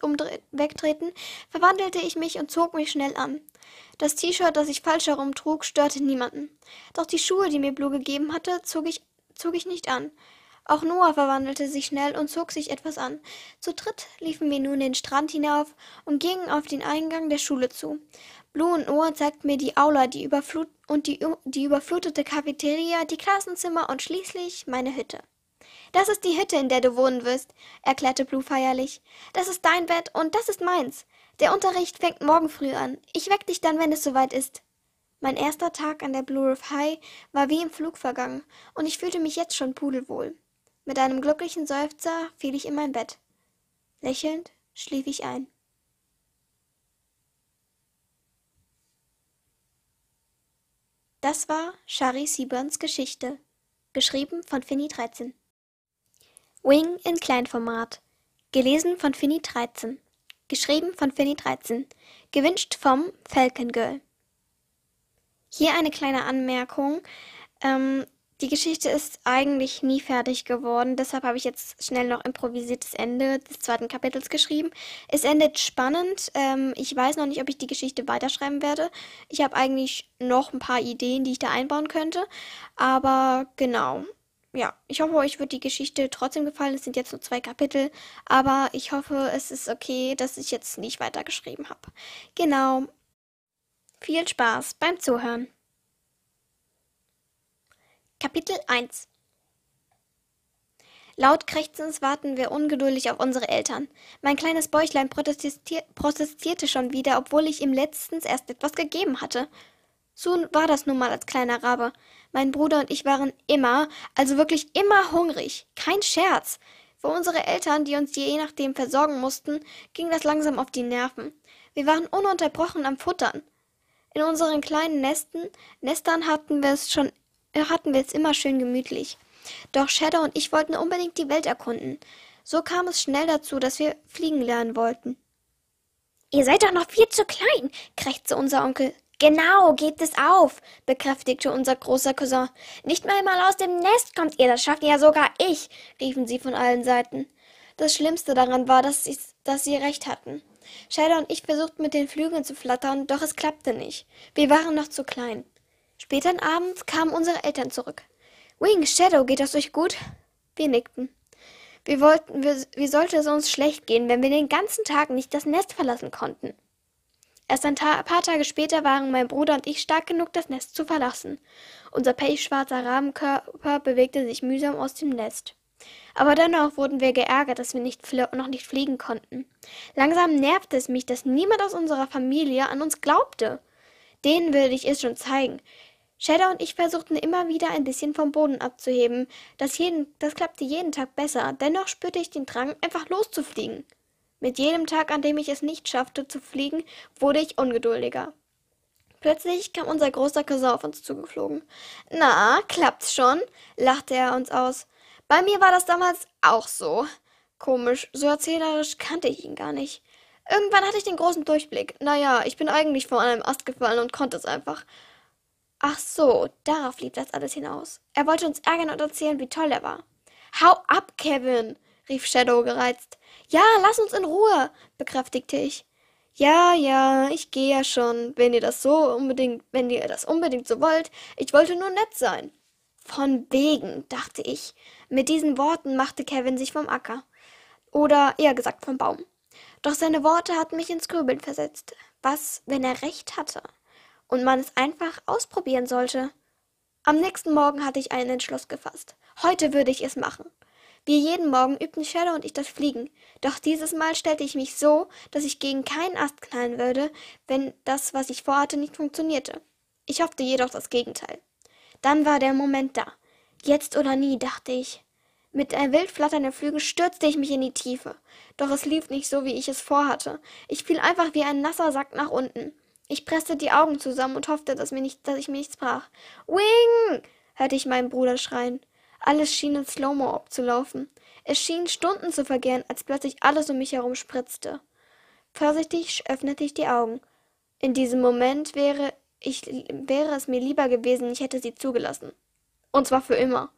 wegtreten, verwandelte ich mich und zog mich schnell an. Das T-Shirt, das ich falsch herum trug, störte niemanden. Doch die Schuhe, die mir Blue gegeben hatte, zog ich, zog ich nicht an. Auch Noah verwandelte sich schnell und zog sich etwas an. Zu dritt liefen wir nun den Strand hinauf und gingen auf den Eingang der Schule zu. Blue und Noah zeigten mir die Aula die Überflut und die, die überflutete Cafeteria, die Klassenzimmer und schließlich meine Hütte. Das ist die Hütte, in der du wohnen wirst, erklärte Blue feierlich. Das ist dein Bett und das ist meins. Der Unterricht fängt morgen früh an. Ich weck dich dann, wenn es soweit ist. Mein erster Tag an der Blue Reef High war wie im Flug vergangen, und ich fühlte mich jetzt schon pudelwohl. Mit einem glücklichen Seufzer fiel ich in mein Bett. Lächelnd schlief ich ein. Das war Shari Seaburns Geschichte, geschrieben von Finny 13. Wing in Kleinformat, gelesen von Finny 13, geschrieben von Finny 13, gewünscht vom Falcon Girl. Hier eine kleine Anmerkung. Ähm, die Geschichte ist eigentlich nie fertig geworden, deshalb habe ich jetzt schnell noch improvisiertes Ende des zweiten Kapitels geschrieben. Es endet spannend. Ähm, ich weiß noch nicht, ob ich die Geschichte weiterschreiben werde. Ich habe eigentlich noch ein paar Ideen, die ich da einbauen könnte. Aber genau. Ja, ich hoffe, euch wird die Geschichte trotzdem gefallen. Es sind jetzt nur zwei Kapitel, aber ich hoffe, es ist okay, dass ich jetzt nicht weitergeschrieben habe. Genau. Viel Spaß beim Zuhören. Kapitel 1 Laut krächzens warten wir ungeduldig auf unsere Eltern. Mein kleines Bäuchlein protestier protestierte schon wieder, obwohl ich ihm letztens erst etwas gegeben hatte. So war das nun mal als kleiner Rabe. Mein Bruder und ich waren immer, also wirklich immer hungrig. Kein Scherz. Für unsere Eltern, die uns je nachdem versorgen mussten, ging das langsam auf die Nerven. Wir waren ununterbrochen am Futtern. In unseren kleinen Nesten, Nestern hatten wir es schon hatten wir es immer schön gemütlich. Doch Shadow und ich wollten unbedingt die Welt erkunden. So kam es schnell dazu, dass wir fliegen lernen wollten. Ihr seid doch noch viel zu klein, krächzte unser Onkel. Genau, gebt es auf, bekräftigte unser großer Cousin. Nicht mal mal aus dem Nest kommt ihr, das schafft ja sogar ich, riefen sie von allen Seiten. Das Schlimmste daran war, dass sie, dass sie recht hatten. Shadow und ich versuchten mit den Flügeln zu flattern, doch es klappte nicht. Wir waren noch zu klein. Späteren Abends kamen unsere Eltern zurück. Wing, Shadow, geht das euch gut? Wir nickten. Wir wollten, wir, wie sollte es uns schlecht gehen, wenn wir den ganzen Tag nicht das Nest verlassen konnten? Erst ein Ta paar Tage später waren mein Bruder und ich stark genug, das Nest zu verlassen. Unser pechschwarzer Rabenkörper bewegte sich mühsam aus dem Nest. Aber dennoch wurden wir geärgert, dass wir nicht noch nicht fliegen konnten. Langsam nervte es mich, dass niemand aus unserer Familie an uns glaubte. Denen würde ich es schon zeigen. Shadow und ich versuchten immer wieder ein bisschen vom Boden abzuheben. Das, jeden, das klappte jeden Tag besser, dennoch spürte ich den Drang, einfach loszufliegen. Mit jedem Tag, an dem ich es nicht schaffte zu fliegen, wurde ich ungeduldiger. Plötzlich kam unser großer Cousin auf uns zugeflogen. Na, klappt's schon? lachte er uns aus. Bei mir war das damals auch so. Komisch, so erzählerisch kannte ich ihn gar nicht. Irgendwann hatte ich den großen Durchblick. Naja, ich bin eigentlich von einem Ast gefallen und konnte es einfach. Ach so, darauf lief das alles hinaus. Er wollte uns ärgern und erzählen, wie toll er war. Hau ab, Kevin, rief Shadow gereizt. Ja, lass uns in Ruhe, bekräftigte ich. Ja, ja, ich gehe ja schon, wenn ihr das so unbedingt, wenn ihr das unbedingt so wollt. Ich wollte nur nett sein. Von wegen, dachte ich. Mit diesen Worten machte Kevin sich vom Acker. Oder eher gesagt vom Baum. Doch seine Worte hatten mich ins Grübeln versetzt. Was, wenn er recht hatte? Und man es einfach ausprobieren sollte. Am nächsten Morgen hatte ich einen Entschluss gefasst. Heute würde ich es machen. Wie jeden Morgen übten Shadow und ich das Fliegen, doch dieses Mal stellte ich mich so, dass ich gegen keinen Ast knallen würde, wenn das, was ich vorhatte, nicht funktionierte. Ich hoffte jedoch das Gegenteil. Dann war der Moment da. Jetzt oder nie, dachte ich. Mit wild flatternden Flügel stürzte ich mich in die Tiefe. Doch es lief nicht so, wie ich es vorhatte. Ich fiel einfach wie ein nasser Sack nach unten. Ich presste die Augen zusammen und hoffte, dass, mir nicht, dass ich mir nichts brach. Wing! hörte ich meinen Bruder schreien. Alles schien in Slow-Mo abzulaufen. Es schien Stunden zu vergehen, als plötzlich alles um mich herum spritzte. Vorsichtig öffnete ich die Augen. In diesem Moment wäre, ich, wäre es mir lieber gewesen, ich hätte sie zugelassen. Und zwar für immer.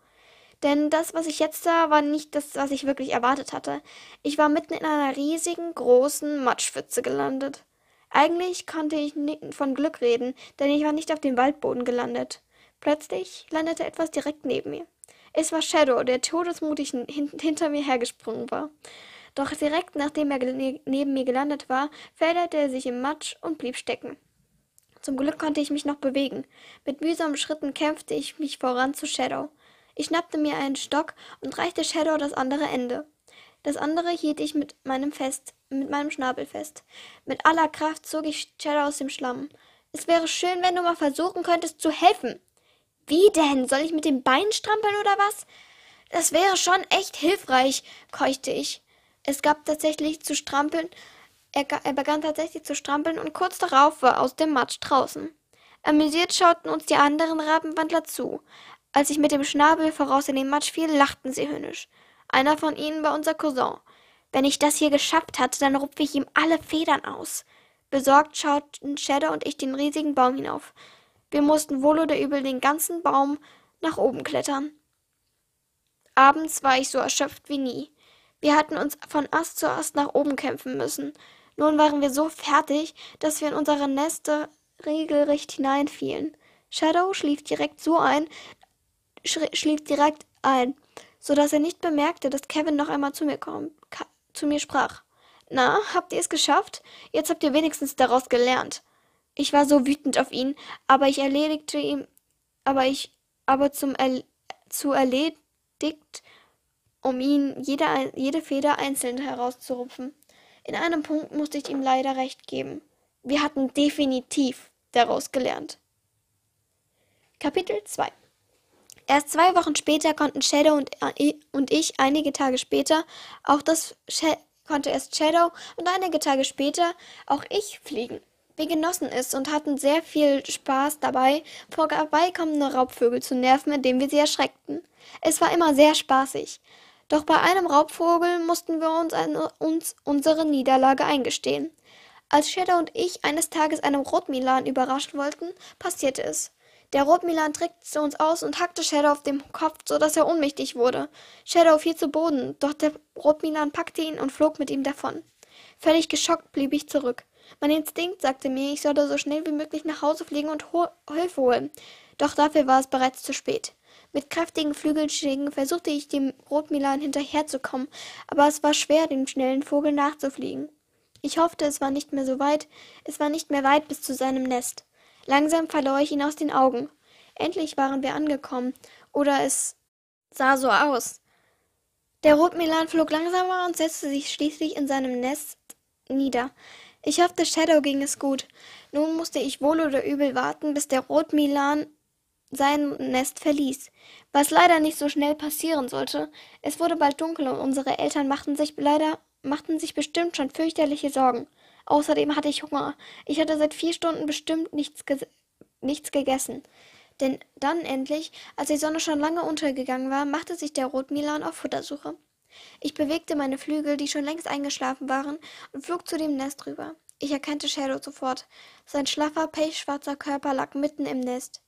Denn das, was ich jetzt sah, war nicht das, was ich wirklich erwartet hatte. Ich war mitten in einer riesigen, großen Matschpfütze gelandet. Eigentlich konnte ich von Glück reden, denn ich war nicht auf dem Waldboden gelandet. Plötzlich landete etwas direkt neben mir. Es war Shadow, der todesmutig hinter mir hergesprungen war. Doch direkt nachdem er neben mir gelandet war, veränderte er sich im Matsch und blieb stecken. Zum Glück konnte ich mich noch bewegen. Mit mühsamen Schritten kämpfte ich mich voran zu Shadow. Ich schnappte mir einen Stock und reichte Shadow das andere Ende. Das andere hielt ich mit meinem fest, mit meinem Schnabel fest. Mit aller Kraft zog ich Shadow aus dem Schlamm. Es wäre schön, wenn du mal versuchen könntest zu helfen. Wie denn? Soll ich mit den Beinen strampeln oder was? Das wäre schon echt hilfreich, keuchte ich. Es gab tatsächlich zu strampeln. Er, er begann tatsächlich zu strampeln und kurz darauf war aus dem Matsch draußen. Amüsiert schauten uns die anderen Rabenwandler zu. Als ich mit dem Schnabel voraus in den Matsch fiel, lachten sie höhnisch. Einer von ihnen war unser Cousin. Wenn ich das hier geschafft hatte, dann rupfe ich ihm alle Federn aus. Besorgt schauten Shadow und ich den riesigen Baum hinauf. Wir mussten wohl oder übel den ganzen Baum nach oben klettern. Abends war ich so erschöpft wie nie. Wir hatten uns von Ast zu Ast nach oben kämpfen müssen. Nun waren wir so fertig, dass wir in unsere Nester regelrecht hineinfielen. Shadow schlief direkt so ein, schlief direkt ein, so dass er nicht bemerkte, dass Kevin noch einmal zu mir kom zu mir sprach. Na, habt ihr es geschafft? Jetzt habt ihr wenigstens daraus gelernt. Ich war so wütend auf ihn, aber ich erledigte ihm, aber ich, aber zum er, zu erledigt, um ihn jede, jede Feder einzeln herauszurupfen. In einem Punkt musste ich ihm leider recht geben. Wir hatten definitiv daraus gelernt. Kapitel 2 Erst zwei Wochen später konnten Shadow und, äh, und ich einige Tage später auch das konnte erst Shadow und einige Tage später auch ich fliegen. Wir genossen es und hatten sehr viel Spaß dabei, vorbeikommende Raubvögel zu nerven, indem wir sie erschreckten. Es war immer sehr spaßig. Doch bei einem Raubvogel mussten wir uns, eine, uns unsere Niederlage eingestehen. Als Shadow und ich eines Tages einem Rotmilan überraschen wollten, passierte es. Der Rotmilan trickste uns aus und hackte Shadow auf den Kopf, so dass er ohnmächtig wurde. Shadow fiel zu Boden, doch der Rotmilan packte ihn und flog mit ihm davon. Völlig geschockt blieb ich zurück. Mein Instinkt sagte mir, ich solle so schnell wie möglich nach Hause fliegen und Ho Hilfe holen. Doch dafür war es bereits zu spät. Mit kräftigen Flügelschlägen versuchte ich dem Rotmilan hinterherzukommen, aber es war schwer, dem schnellen Vogel nachzufliegen. Ich hoffte, es war nicht mehr so weit, es war nicht mehr weit bis zu seinem Nest. Langsam verlor ich ihn aus den Augen. Endlich waren wir angekommen, oder es sah so aus. Der Rotmilan flog langsamer und setzte sich schließlich in seinem Nest nieder. Ich hoffte, Shadow ging es gut. Nun musste ich wohl oder übel warten, bis der Rotmilan sein Nest verließ, was leider nicht so schnell passieren sollte. Es wurde bald dunkel und unsere Eltern machten sich leider machten sich bestimmt schon fürchterliche Sorgen. Außerdem hatte ich Hunger. Ich hatte seit vier Stunden bestimmt nichts, ge nichts gegessen. Denn dann endlich, als die Sonne schon lange untergegangen war, machte sich der Rotmilan auf Futtersuche. Ich bewegte meine Flügel, die schon längst eingeschlafen waren, und flog zu dem Nest rüber. Ich erkannte Shadow sofort. Sein schlaffer, pechschwarzer Körper lag mitten im Nest.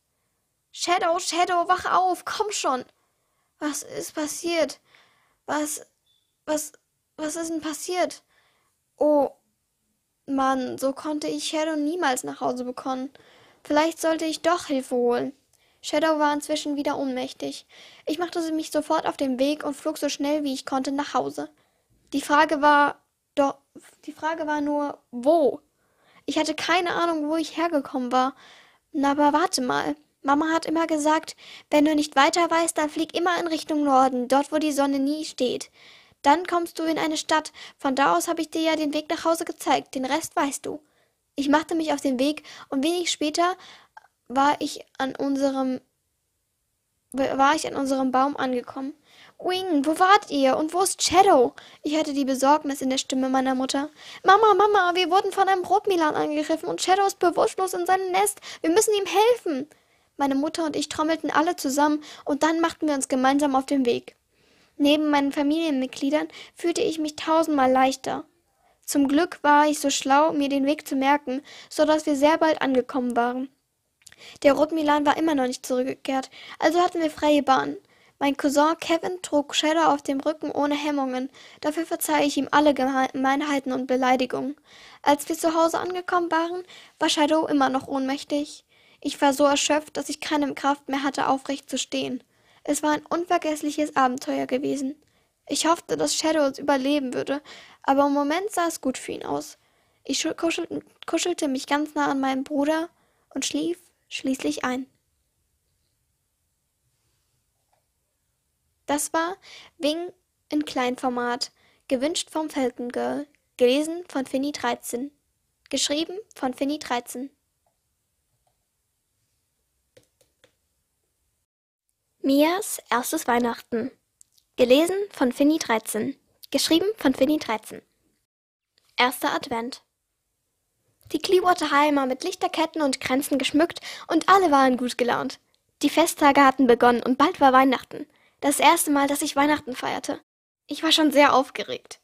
Shadow, Shadow, wach auf, komm schon. Was ist passiert? Was, was, was ist denn passiert? Oh, Mann, so konnte ich Shadow niemals nach Hause bekommen. Vielleicht sollte ich doch Hilfe holen. Shadow war inzwischen wieder ohnmächtig. Ich machte mich sofort auf den Weg und flog so schnell wie ich konnte nach Hause. Die Frage war doch die Frage war nur wo. Ich hatte keine Ahnung, wo ich hergekommen war. Na, aber warte mal. Mama hat immer gesagt, wenn du nicht weiter weißt, dann flieg immer in Richtung Norden, dort wo die Sonne nie steht. Dann kommst du in eine Stadt. Von da aus habe ich dir ja den Weg nach Hause gezeigt. Den Rest weißt du. Ich machte mich auf den Weg und wenig später war ich an unserem war ich an unserem Baum angekommen. Wing, wo wart ihr? Und wo ist Shadow? Ich hörte die Besorgnis in der Stimme meiner Mutter. Mama, Mama, wir wurden von einem Rotmilan angegriffen und Shadow ist bewusstlos in seinem Nest. Wir müssen ihm helfen. Meine Mutter und ich trommelten alle zusammen und dann machten wir uns gemeinsam auf den Weg. Neben meinen Familienmitgliedern fühlte ich mich tausendmal leichter. Zum Glück war ich so schlau, mir den Weg zu merken, so dass wir sehr bald angekommen waren. Der Rotmilan war immer noch nicht zurückgekehrt, also hatten wir freie Bahn. Mein Cousin Kevin trug Shadow auf dem Rücken ohne Hemmungen. Dafür verzeih ich ihm alle Gemeinheiten und Beleidigungen. Als wir zu Hause angekommen waren, war Shadow immer noch ohnmächtig. Ich war so erschöpft, dass ich keine Kraft mehr hatte, aufrecht zu stehen. Es war ein unvergessliches Abenteuer gewesen. Ich hoffte, dass Shadow uns überleben würde, aber im Moment sah es gut für ihn aus. Ich kuschelte, mich ganz nah an meinen Bruder und schlief schließlich ein. Das war Wing in Kleinformat, gewünscht vom Falcon Girl, gelesen von Finny13, geschrieben von Finny13. Mias erstes Weihnachten. Gelesen von Finny 13. Geschrieben von Finny 13. Erster Advent. Die Clearwater war mit Lichterketten und Kränzen geschmückt und alle waren gut gelaunt. Die Festtage hatten begonnen und bald war Weihnachten. Das erste Mal, dass ich Weihnachten feierte. Ich war schon sehr aufgeregt.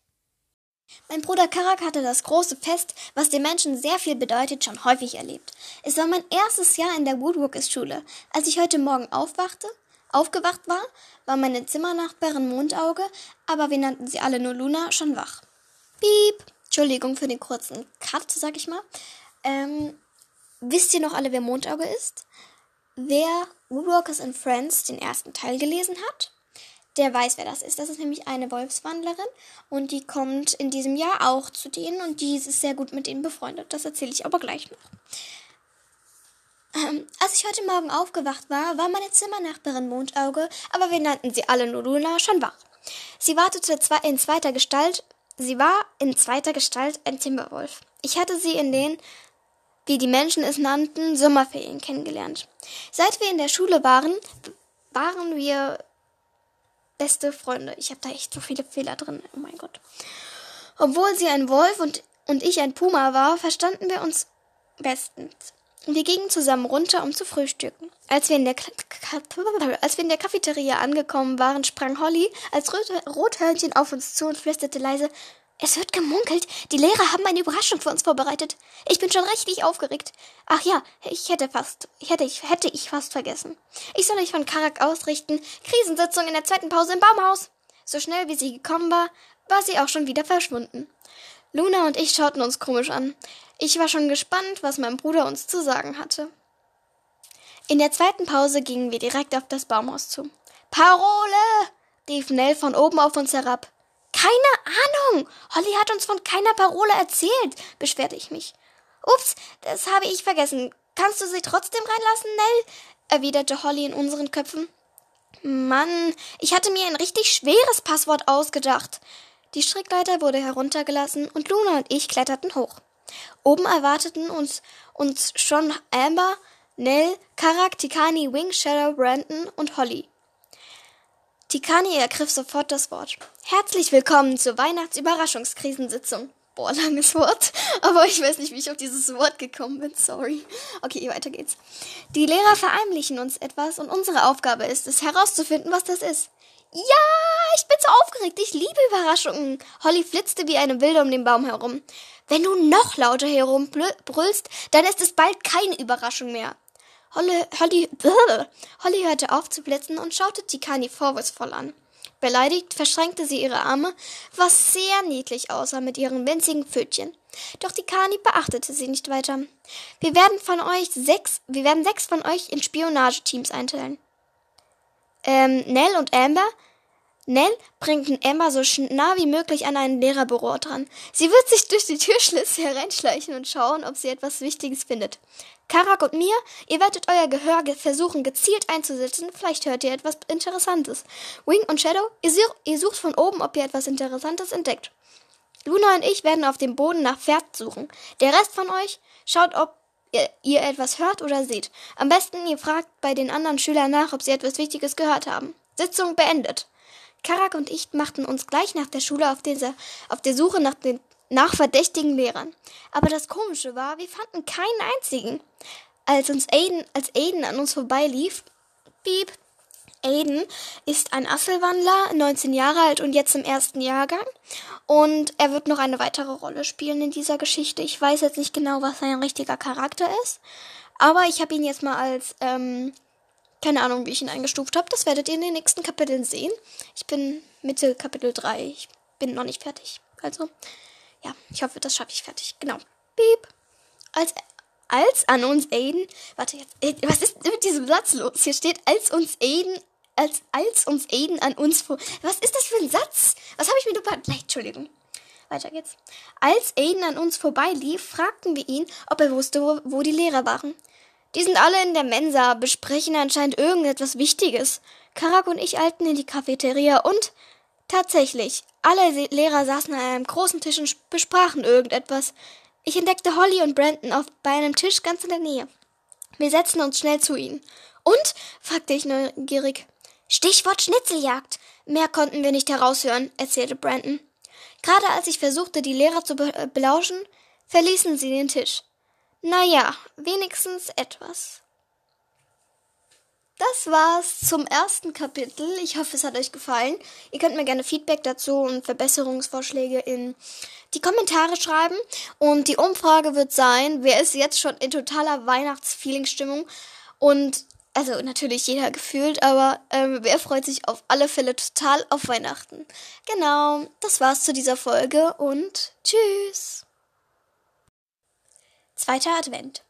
Mein Bruder Karak hatte das große Fest, was den Menschen sehr viel bedeutet, schon häufig erlebt. Es war mein erstes Jahr in der Woodworkers-Schule. Als ich heute Morgen aufwachte, aufgewacht war, war meine Zimmernachbarin Mondauge, aber wir nannten sie alle nur Luna, schon wach. Piep! Entschuldigung für den kurzen Cut, sag ich mal. Ähm, wisst ihr noch alle, wer Mondauge ist? Wer Woodwalkers and Friends den ersten Teil gelesen hat, der weiß, wer das ist. Das ist nämlich eine Wolfswandlerin und die kommt in diesem Jahr auch zu denen und die ist sehr gut mit denen befreundet. Das erzähle ich aber gleich noch. Ähm, als ich heute Morgen aufgewacht war, war meine Zimmernachbarin Mondauge, aber wir nannten sie alle nur Luna, schon wach. Sie wartete in zweiter Gestalt, sie war in zweiter Gestalt ein Timberwolf. Ich hatte sie in den wie die Menschen es nannten, Sommerferien kennengelernt. Seit wir in der Schule waren, waren wir beste Freunde. Ich habe da echt so viele Fehler drin. Oh mein Gott. Obwohl sie ein Wolf und, und ich ein Puma war, verstanden wir uns bestens. Wir gingen zusammen runter, um zu frühstücken. Als wir in der, als wir in der Cafeteria angekommen waren, sprang Holly als Rothörnchen auf uns zu und flüsterte leise, es wird gemunkelt, die Lehrer haben eine Überraschung für uns vorbereitet. Ich bin schon richtig aufgeregt. Ach ja, ich hätte fast, ich hätte, ich hätte ich fast vergessen. Ich soll euch von Karak ausrichten. Krisensitzung in der zweiten Pause im Baumhaus. So schnell wie sie gekommen war, war sie auch schon wieder verschwunden. Luna und ich schauten uns komisch an. Ich war schon gespannt, was mein Bruder uns zu sagen hatte. In der zweiten Pause gingen wir direkt auf das Baumhaus zu. Parole! rief Nell von oben auf uns herab. Keine Ahnung. Holly hat uns von keiner Parole erzählt, beschwerte ich mich. Ups, das habe ich vergessen. Kannst du sie trotzdem reinlassen, Nell? erwiderte Holly in unseren Köpfen. Mann, ich hatte mir ein richtig schweres Passwort ausgedacht. Die Strickleiter wurde heruntergelassen und Luna und ich kletterten hoch. Oben erwarteten uns, uns schon Amber, Nell, Karak, Tikani, Wing, Shadow, Brandon und Holly. Tikani ergriff sofort das Wort. Herzlich willkommen zur Weihnachtsüberraschungskrisensitzung. Boah, langes Wort. Aber ich weiß nicht, wie ich auf dieses Wort gekommen bin. Sorry. Okay, weiter geht's. Die Lehrer verheimlichen uns etwas und unsere Aufgabe ist es, herauszufinden, was das ist. Ja, ich bin so aufgeregt. Ich liebe Überraschungen. Holly flitzte wie eine Wilde um den Baum herum. Wenn du noch lauter herumbrüllst, dann ist es bald keine Überraschung mehr. Holly, Holly, Holly hörte auf zu blitzen und schaute Tikani vorwurfsvoll an. Beleidigt verschränkte sie ihre Arme, was sehr niedlich aussah mit ihren winzigen Pfötchen. Doch Tikani beachtete sie nicht weiter. Wir werden von euch sechs, wir werden sechs von euch in Spionageteams einteilen. Ähm, Nell und Amber Nell bringt Emma so nah wie möglich an ein Lehrerbüro dran. Sie wird sich durch die Türschlitze hereinschleichen und schauen, ob sie etwas Wichtiges findet. Karak und mir, ihr werdet euer Gehör versuchen gezielt einzusetzen, vielleicht hört ihr etwas Interessantes. Wing und Shadow, ihr, ihr sucht von oben, ob ihr etwas Interessantes entdeckt. Luna und ich werden auf dem Boden nach Pferd suchen. Der Rest von euch schaut, ob ihr, ihr etwas hört oder seht. Am besten ihr fragt bei den anderen Schülern nach, ob sie etwas Wichtiges gehört haben. Sitzung beendet. Karak und ich machten uns gleich nach der Schule auf, dieser, auf der Suche nach, den, nach verdächtigen Lehrern. Aber das Komische war, wir fanden keinen einzigen. Als uns Aiden, als Aiden an uns vorbeilief, piep, Aiden ist ein Asselwandler, 19 Jahre alt und jetzt im ersten Jahrgang. Und er wird noch eine weitere Rolle spielen in dieser Geschichte. Ich weiß jetzt nicht genau, was sein richtiger Charakter ist. Aber ich habe ihn jetzt mal als ähm, keine Ahnung, wie ich ihn eingestuft habe. Das werdet ihr in den nächsten Kapiteln sehen. Ich bin Mitte Kapitel 3. Ich bin noch nicht fertig. Also, ja, ich hoffe, das schaffe ich fertig. Genau. Piep. Als, als an uns Aiden. Warte jetzt. Äh, was ist mit diesem Satz los? Hier steht, als uns Aiden. Als, als uns Aiden an uns vor. Was ist das für ein Satz? Was habe ich mir überlegt? Entschuldigung. Weiter geht's. Als Aiden an uns vorbeilief, fragten wir ihn, ob er wusste, wo, wo die Lehrer waren. Die sind alle in der Mensa, besprechen anscheinend irgendetwas Wichtiges. Karak und ich eilten in die Cafeteria und tatsächlich, alle Lehrer saßen an einem großen Tisch und besprachen irgendetwas. Ich entdeckte Holly und Brandon auf, bei einem Tisch ganz in der Nähe. Wir setzten uns schnell zu ihnen. Und? fragte ich neugierig. Stichwort Schnitzeljagd. Mehr konnten wir nicht heraushören, erzählte Brandon. Gerade als ich versuchte, die Lehrer zu belauschen, verließen sie den Tisch. Na ja, wenigstens etwas. das war's zum ersten Kapitel. Ich hoffe, es hat euch gefallen. Ihr könnt mir gerne Feedback dazu und Verbesserungsvorschläge in die Kommentare schreiben. Und die Umfrage wird sein, wer ist jetzt schon in totaler Weihnachtsfeeling-Stimmung? Und also natürlich jeder gefühlt, aber ähm, wer freut sich auf alle Fälle total auf Weihnachten? Genau, das war's zu dieser Folge und tschüss. Zweiter Advent.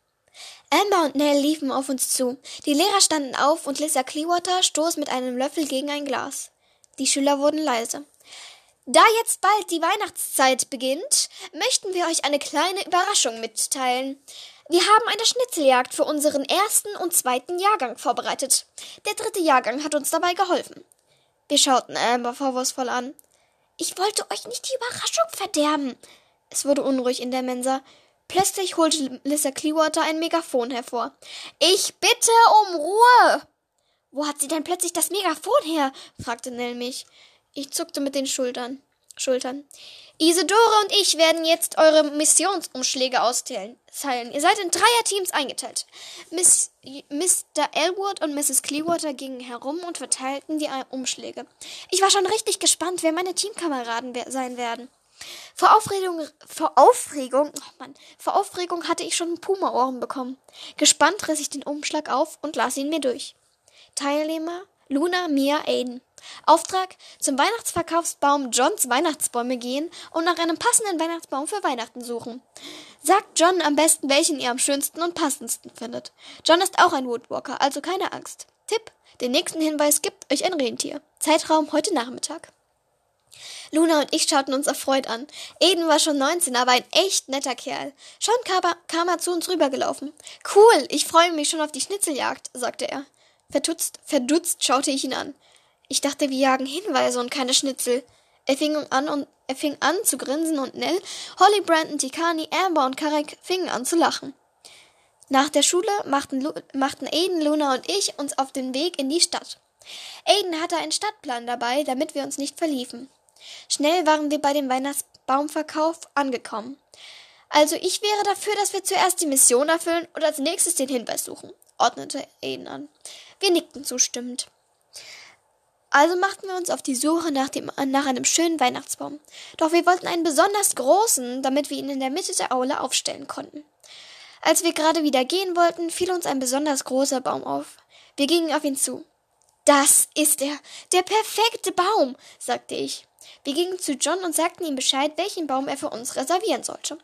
Amber und Nell liefen auf uns zu. Die Lehrer standen auf und Lisa Clearwater stoß mit einem Löffel gegen ein Glas. Die Schüler wurden leise. Da jetzt bald die Weihnachtszeit beginnt, möchten wir euch eine kleine Überraschung mitteilen. Wir haben eine Schnitzeljagd für unseren ersten und zweiten Jahrgang vorbereitet. Der dritte Jahrgang hat uns dabei geholfen. Wir schauten Amber vorwurfsvoll an. Ich wollte euch nicht die Überraschung verderben. Es wurde unruhig in der Mensa. Plötzlich holte Lissa Clearwater ein Megafon hervor. Ich bitte um Ruhe! Wo hat sie denn plötzlich das Megafon her? fragte Nell mich. Ich zuckte mit den Schultern. Schultern. Isidore und ich werden jetzt eure Missionsumschläge austeilen. Ihr seid in Dreierteams eingeteilt. Miss, Mr. Elwood und Mrs. Clearwater gingen herum und verteilten die Umschläge. Ich war schon richtig gespannt, wer meine Teamkameraden sein werden. Vor Aufregung, vor Aufregung, oh Mann, vor Aufregung hatte ich schon Puma-Ohren bekommen. Gespannt riss ich den Umschlag auf und las ihn mir durch. Teilnehmer Luna, Mia, Aiden. Auftrag zum Weihnachtsverkaufsbaum Johns Weihnachtsbäume gehen und nach einem passenden Weihnachtsbaum für Weihnachten suchen. Sagt John am besten, welchen ihr am schönsten und passendsten findet. John ist auch ein Woodwalker, also keine Angst. Tipp: Den nächsten Hinweis gibt euch ein Rentier. Zeitraum heute Nachmittag. Luna und ich schauten uns erfreut an. Eden war schon 19, aber ein echt netter Kerl. Schon kam er, kam er zu uns rübergelaufen. Cool, ich freue mich schon auf die Schnitzeljagd, sagte er. Verdutzt, verdutzt schaute ich ihn an. Ich dachte, wir jagen Hinweise und keine Schnitzel. Er fing an und er fing an zu grinsen und Nell, Holly, Brandon, Tikani, Amber und Karek fingen an zu lachen. Nach der Schule machten, Lu machten Aiden, Luna und ich uns auf den Weg in die Stadt. Aiden hatte einen Stadtplan dabei, damit wir uns nicht verliefen. Schnell waren wir bei dem Weihnachtsbaumverkauf angekommen. Also ich wäre dafür, dass wir zuerst die Mission erfüllen und als nächstes den Hinweis suchen, ordnete Aiden an. Wir nickten zustimmend. Also machten wir uns auf die Suche nach, dem, nach einem schönen Weihnachtsbaum. Doch wir wollten einen besonders großen, damit wir ihn in der Mitte der Aule aufstellen konnten. Als wir gerade wieder gehen wollten, fiel uns ein besonders großer Baum auf. Wir gingen auf ihn zu. Das ist er, der perfekte Baum, sagte ich. Wir gingen zu John und sagten ihm Bescheid, welchen Baum er für uns reservieren sollte.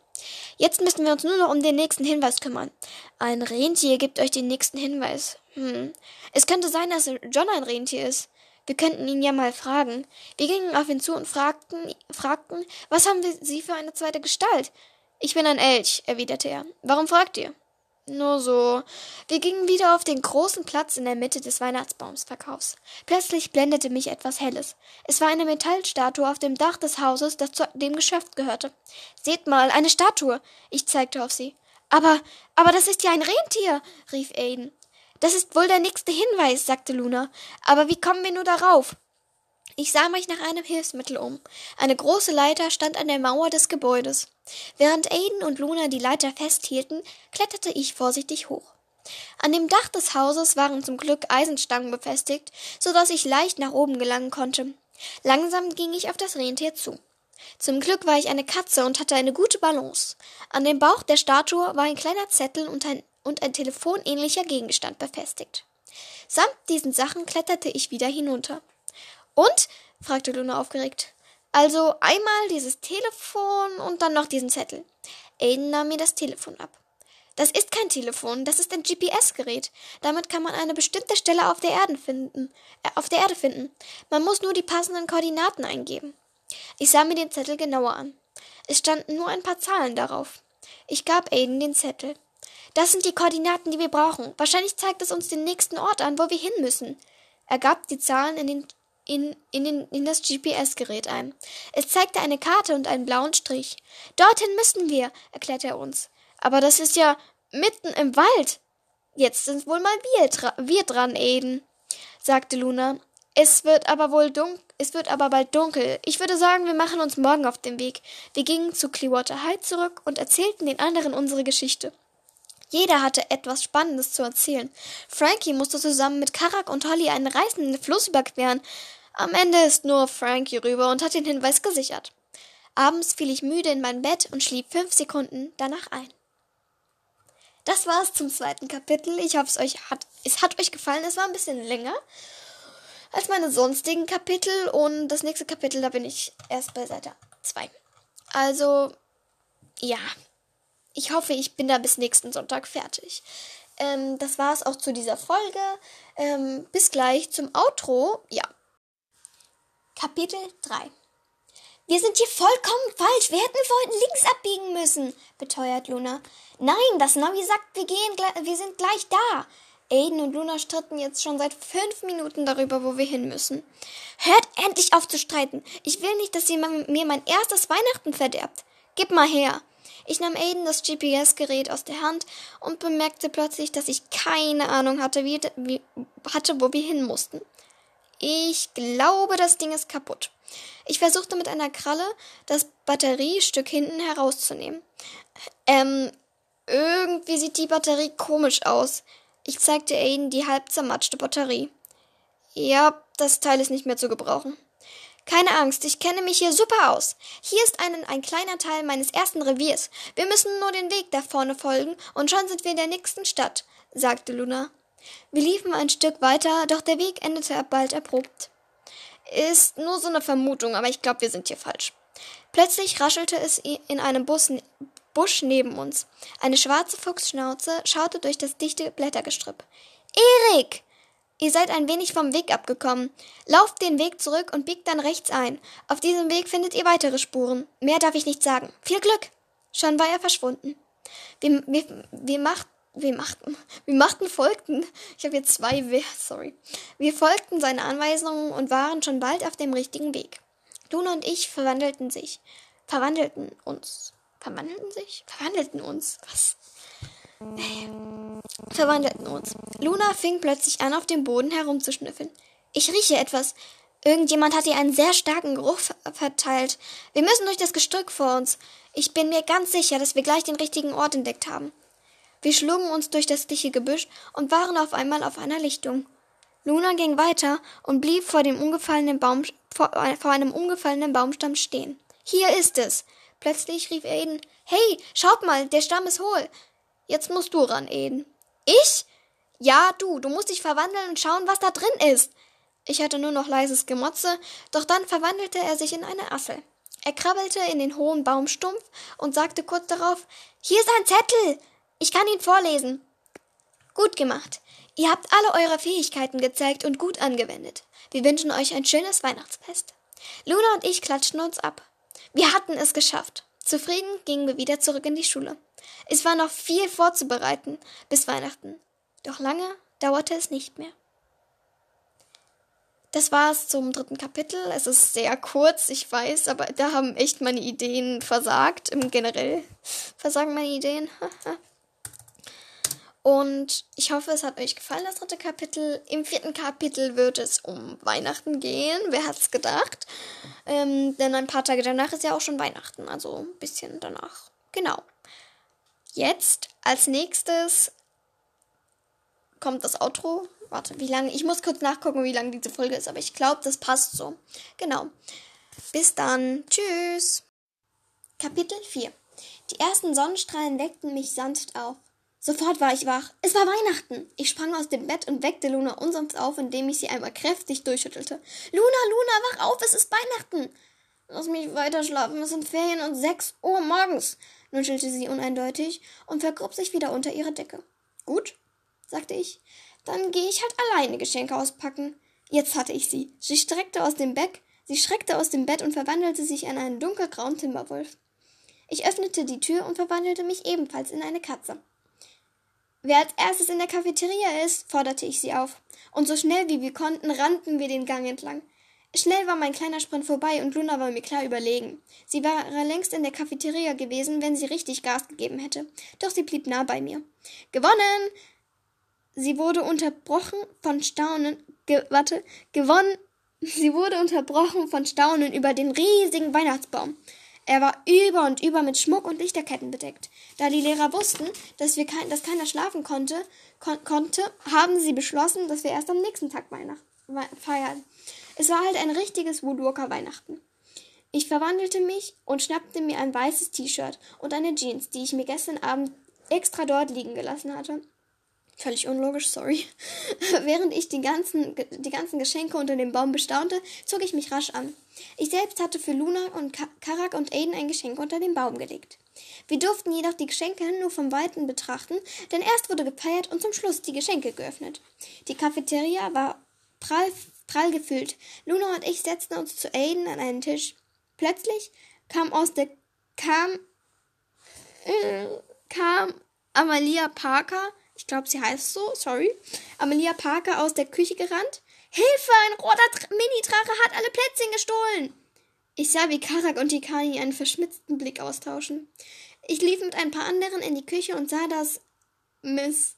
Jetzt müssen wir uns nur noch um den nächsten Hinweis kümmern. Ein Rentier gibt euch den nächsten Hinweis. Hm. Es könnte sein, dass John ein Rentier ist. Wir könnten ihn ja mal fragen. Wir gingen auf ihn zu und fragten, fragten, was haben wir Sie für eine zweite Gestalt? Ich bin ein Elch, erwiderte er. Warum fragt ihr? Nur so. Wir gingen wieder auf den großen Platz in der Mitte des Weihnachtsbaumsverkaufs. Plötzlich blendete mich etwas Helles. Es war eine Metallstatue auf dem Dach des Hauses, das zu dem Geschäft gehörte. Seht mal, eine Statue. Ich zeigte auf sie. Aber, aber das ist ja ein Rentier, rief Aiden. Das ist wohl der nächste Hinweis, sagte Luna. Aber wie kommen wir nur darauf? Ich sah mich nach einem Hilfsmittel um. Eine große Leiter stand an der Mauer des Gebäudes. Während Aiden und Luna die Leiter festhielten, kletterte ich vorsichtig hoch. An dem Dach des Hauses waren zum Glück Eisenstangen befestigt, so dass ich leicht nach oben gelangen konnte. Langsam ging ich auf das Rentier zu. Zum Glück war ich eine Katze und hatte eine gute Balance. An dem Bauch der Statue war ein kleiner Zettel und ein, und ein telefonähnlicher Gegenstand befestigt. Samt diesen Sachen kletterte ich wieder hinunter. Und? fragte Luna aufgeregt. Also einmal dieses Telefon und dann noch diesen Zettel. Aiden nahm mir das Telefon ab. Das ist kein Telefon, das ist ein GPS-Gerät. Damit kann man eine bestimmte Stelle auf der Erde finden. Äh, auf der Erde finden. Man muss nur die passenden Koordinaten eingeben. Ich sah mir den Zettel genauer an. Es standen nur ein paar Zahlen darauf. Ich gab Aiden den Zettel. Das sind die Koordinaten, die wir brauchen. Wahrscheinlich zeigt es uns den nächsten Ort an, wo wir hin müssen. Er gab die Zahlen in den in, in, den, in das GPS-Gerät ein. Es zeigte eine Karte und einen blauen Strich. Dorthin müssen wir, erklärte er uns. Aber das ist ja mitten im Wald. Jetzt sind wohl mal wir, wir dran, Aiden, sagte Luna. Es wird aber wohl dunkel, es wird aber bald dunkel. Ich würde sagen, wir machen uns morgen auf den Weg. Wir gingen zu Clearwater High zurück und erzählten den anderen unsere Geschichte. Jeder hatte etwas Spannendes zu erzählen. Frankie musste zusammen mit Karak und Holly einen reißenden Fluss überqueren. Am Ende ist nur Frankie rüber und hat den Hinweis gesichert. Abends fiel ich müde in mein Bett und schlief fünf Sekunden danach ein. Das war's zum zweiten Kapitel. Ich hoffe, es euch hat, es hat euch gefallen. Es war ein bisschen länger als meine sonstigen Kapitel und das nächste Kapitel, da bin ich erst bei Seite 2. Also, ja. Ich hoffe, ich bin da bis nächsten Sonntag fertig. Ähm, das war's auch zu dieser Folge. Ähm, bis gleich zum Outro. Ja. Kapitel 3 wir sind hier vollkommen falsch. Wir hätten vorhin links abbiegen müssen, beteuert Luna. Nein, das Navi sagt, wir gehen, wir sind gleich da. Aiden und Luna stritten jetzt schon seit fünf Minuten darüber, wo wir hin müssen. Hört endlich auf zu streiten. Ich will nicht, dass ihr mir mein erstes Weihnachten verderbt. Gib mal her. Ich nahm Aiden das GPS-Gerät aus der Hand und bemerkte plötzlich, dass ich keine Ahnung hatte, wie, wie, hatte, wo wir hin mussten. Ich glaube, das Ding ist kaputt. Ich versuchte mit einer Kralle das Batteriestück hinten herauszunehmen. Ähm, irgendwie sieht die Batterie komisch aus. Ich zeigte Aiden die halb zermatschte Batterie. Ja, das Teil ist nicht mehr zu gebrauchen. Keine Angst, ich kenne mich hier super aus. Hier ist ein, ein kleiner Teil meines ersten Reviers. Wir müssen nur den Weg da vorne folgen und schon sind wir in der nächsten Stadt, sagte Luna. Wir liefen ein Stück weiter, doch der Weg endete bald abrupt. Ist nur so eine Vermutung, aber ich glaube, wir sind hier falsch. Plötzlich raschelte es in einem Bus, Busch neben uns. Eine schwarze Fuchsschnauze schaute durch das dichte Blättergestrüpp. Erik! Ihr seid ein wenig vom Weg abgekommen. Lauft den Weg zurück und biegt dann rechts ein. Auf diesem Weg findet ihr weitere Spuren. Mehr darf ich nicht sagen. Viel Glück! Schon war er verschwunden. Wir, wir, wir, macht, wir machten, wir machten folgten. Ich habe jetzt zwei, sorry. Wir folgten seinen Anweisungen und waren schon bald auf dem richtigen Weg. Luna und ich verwandelten sich, verwandelten uns, verwandelten sich, verwandelten uns. Was? Verwandelten uns. Luna fing plötzlich an, auf dem Boden herumzuschnüffeln. Ich rieche etwas. Irgendjemand hat ihr einen sehr starken Geruch verteilt. Wir müssen durch das Gestrück vor uns. Ich bin mir ganz sicher, dass wir gleich den richtigen Ort entdeckt haben. Wir schlugen uns durch das dichte Gebüsch und waren auf einmal auf einer Lichtung. Luna ging weiter und blieb vor, dem umgefallenen Baum, vor, vor einem umgefallenen Baumstamm stehen. Hier ist es. Plötzlich rief Aiden, Hey, schaut mal, der Stamm ist hohl. Jetzt musst du ran, Aiden. Ich? Ja, du, du musst dich verwandeln und schauen, was da drin ist. Ich hatte nur noch leises Gemotze, doch dann verwandelte er sich in eine Assel. Er krabbelte in den hohen Baumstumpf und sagte kurz darauf, Hier ist ein Zettel. Ich kann ihn vorlesen. Gut gemacht. Ihr habt alle eure Fähigkeiten gezeigt und gut angewendet. Wir wünschen euch ein schönes Weihnachtsfest. Luna und ich klatschten uns ab. Wir hatten es geschafft. Zufrieden gingen wir wieder zurück in die Schule. Es war noch viel vorzubereiten bis Weihnachten. Doch lange dauerte es nicht mehr. Das war's zum dritten Kapitel. Es ist sehr kurz, ich weiß, aber da haben echt meine Ideen versagt. Im generell versagen meine Ideen. Und ich hoffe, es hat euch gefallen, das dritte Kapitel. Im vierten Kapitel wird es um Weihnachten gehen. Wer hat's gedacht? Ähm, denn ein paar Tage danach ist ja auch schon Weihnachten. Also ein bisschen danach. Genau. Jetzt als nächstes kommt das Outro. Warte, wie lange? Ich muss kurz nachgucken, wie lange diese Folge ist, aber ich glaube, das passt so. Genau. Bis dann. Tschüss. Kapitel 4. Die ersten Sonnenstrahlen weckten mich sanft auf. Sofort war ich wach. Es war Weihnachten. Ich sprang aus dem Bett und weckte Luna unsanft auf, indem ich sie einmal kräftig durchschüttelte. Luna, Luna, wach auf, es ist Weihnachten. Lass mich weiter schlafen, es sind Ferien und sechs Uhr morgens, nuschelte sie uneindeutig und vergrub sich wieder unter ihre Decke. Gut, sagte ich. Dann gehe ich halt alleine Geschenke auspacken. Jetzt hatte ich sie. Sie streckte aus dem Bett, sie schreckte aus dem Bett und verwandelte sich in einen dunkelgrauen Timberwolf. Ich öffnete die Tür und verwandelte mich ebenfalls in eine Katze. Wer als erstes in der Cafeteria ist, forderte ich sie auf. Und so schnell wie wir konnten, rannten wir den Gang entlang. Schnell war mein kleiner Sprint vorbei und Luna war mir klar überlegen. Sie wäre längst in der Cafeteria gewesen, wenn sie richtig Gas gegeben hätte. Doch sie blieb nah bei mir. Gewonnen! Sie wurde unterbrochen von Staunen. Ge warte, gewonnen. Sie wurde unterbrochen von Staunen über den riesigen Weihnachtsbaum. Er war über und über mit Schmuck und Lichterketten bedeckt. Da die Lehrer wussten, dass, wir kein, dass keiner schlafen konnte, kon konnte, haben sie beschlossen, dass wir erst am nächsten Tag Weihnacht feiern. Es war halt ein richtiges Woodwalker Weihnachten. Ich verwandelte mich und schnappte mir ein weißes T-Shirt und eine Jeans, die ich mir gestern Abend extra dort liegen gelassen hatte. Völlig unlogisch, sorry. Während ich die ganzen, die ganzen Geschenke unter dem Baum bestaunte, zog ich mich rasch an. Ich selbst hatte für Luna und Karak und Aiden ein Geschenk unter den Baum gelegt. Wir durften jedoch die Geschenke nur vom Weiten betrachten, denn erst wurde gefeiert und zum Schluss die Geschenke geöffnet. Die Cafeteria war prall, prall gefüllt. Luna und ich setzten uns zu Aiden an einen Tisch. Plötzlich kam aus der kam äh, kam Amalia Parker ich glaube, sie heißt so, sorry, Amelia Parker aus der Küche gerannt. Hilfe, ein roter Mini-Drache hat alle Plätzchen gestohlen! Ich sah, wie Karak und Tikani einen verschmitzten Blick austauschen. Ich lief mit ein paar anderen in die Küche und sah, dass Miss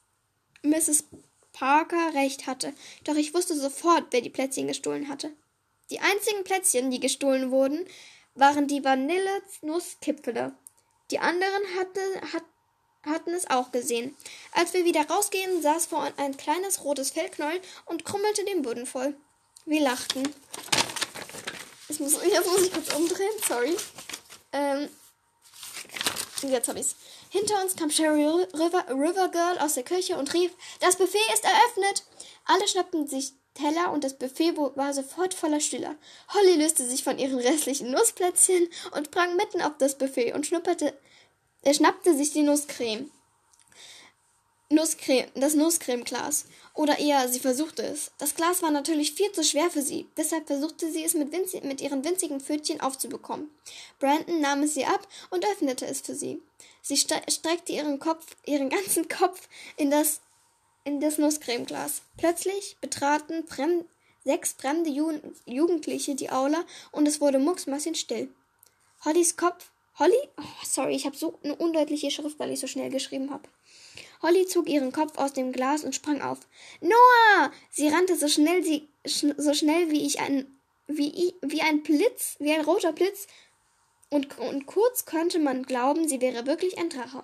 Mrs. Parker recht hatte, doch ich wusste sofort, wer die Plätzchen gestohlen hatte. Die einzigen Plätzchen, die gestohlen wurden, waren die Vanille-Nusskipfele. Die anderen hatte, hat, hatten es auch gesehen. Als wir wieder rausgehen, saß vor ein kleines rotes Fellknäuel und krummelte den Boden voll. Wir lachten. Ich muss, jetzt muss ich kurz umdrehen, sorry. Ähm, jetzt hab ich's. Hinter uns kam Sherry River, River Girl aus der Küche und rief, das Buffet ist eröffnet. Alle schnappten sich Teller und das Buffet war sofort voller Stühler. Holly löste sich von ihren restlichen Nussplätzchen und sprang mitten auf das Buffet und schnupperte er schnappte sich die Nusscreme. Nusscreme, das Nusscremeglas. Oder eher, sie versuchte es. Das Glas war natürlich viel zu schwer für sie, deshalb versuchte sie es mit, winzig, mit ihren winzigen Pfötchen aufzubekommen. Brandon nahm es ihr ab und öffnete es für sie. Sie streckte ihren Kopf, ihren ganzen Kopf in das, in das Nusscremeglas. Plötzlich betraten fremd, sechs fremde Ju Jugendliche die Aula und es wurde mucksmäuschenstill. Hollys Kopf Holly, oh, sorry, ich habe so eine undeutliche Schrift, weil ich so schnell geschrieben habe. Holly zog ihren Kopf aus dem Glas und sprang auf. Noah! Sie rannte so schnell, sie, sch so schnell wie ich ein, wie, wie ein Blitz, wie ein roter Blitz. Und, und kurz konnte man glauben, sie wäre wirklich ein Drache.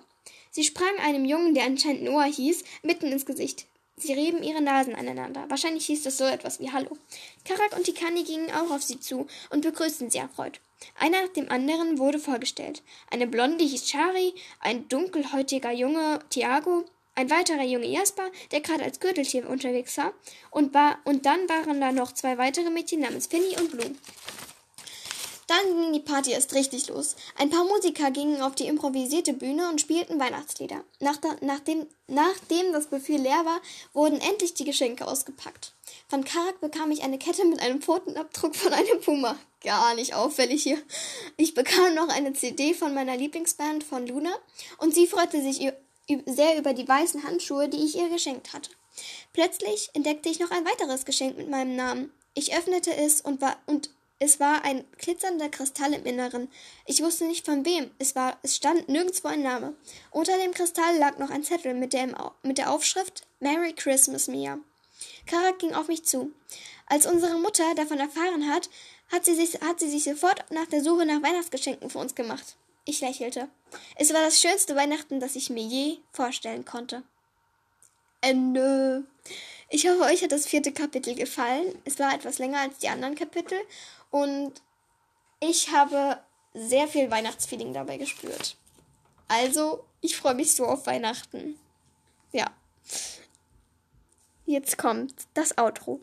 Sie sprang einem Jungen, der anscheinend Noah hieß, mitten ins Gesicht. Sie rieben ihre Nasen aneinander. Wahrscheinlich hieß das so etwas wie Hallo. Karak und Tikani gingen auch auf sie zu und begrüßten sie erfreut. Einer nach dem anderen wurde vorgestellt. Eine Blonde hieß Chari, ein dunkelhäutiger Junge Tiago, ein weiterer Junge Jasper, der gerade als Gürteltier unterwegs war, und, war, und dann waren da noch zwei weitere Mädchen namens Finny und Blue. Dann ging die Party erst richtig los. Ein paar Musiker gingen auf die improvisierte Bühne und spielten Weihnachtslieder. Nach da, nachdem, nachdem das Buffet leer war, wurden endlich die Geschenke ausgepackt. Von Karak bekam ich eine Kette mit einem Pfotenabdruck von einem Puma. Gar nicht auffällig hier. Ich bekam noch eine CD von meiner Lieblingsband von Luna und sie freute sich sehr über die weißen Handschuhe, die ich ihr geschenkt hatte. Plötzlich entdeckte ich noch ein weiteres Geschenk mit meinem Namen. Ich öffnete es und war und es war ein glitzernder Kristall im Inneren. Ich wusste nicht von wem. Es war, es stand nirgendwo ein Name. Unter dem Kristall lag noch ein Zettel mit der, mit der Aufschrift Merry Christmas, Mia. Karak ging auf mich zu. Als unsere Mutter davon erfahren hat, hat sie, sich, hat sie sich sofort nach der Suche nach Weihnachtsgeschenken für uns gemacht. Ich lächelte. Es war das schönste Weihnachten, das ich mir je vorstellen konnte. Ende. Ich hoffe, euch hat das vierte Kapitel gefallen. Es war etwas länger als die anderen Kapitel und ich habe sehr viel Weihnachtsfeeling dabei gespürt. Also, ich freue mich so auf Weihnachten. Ja. Jetzt kommt das Outro.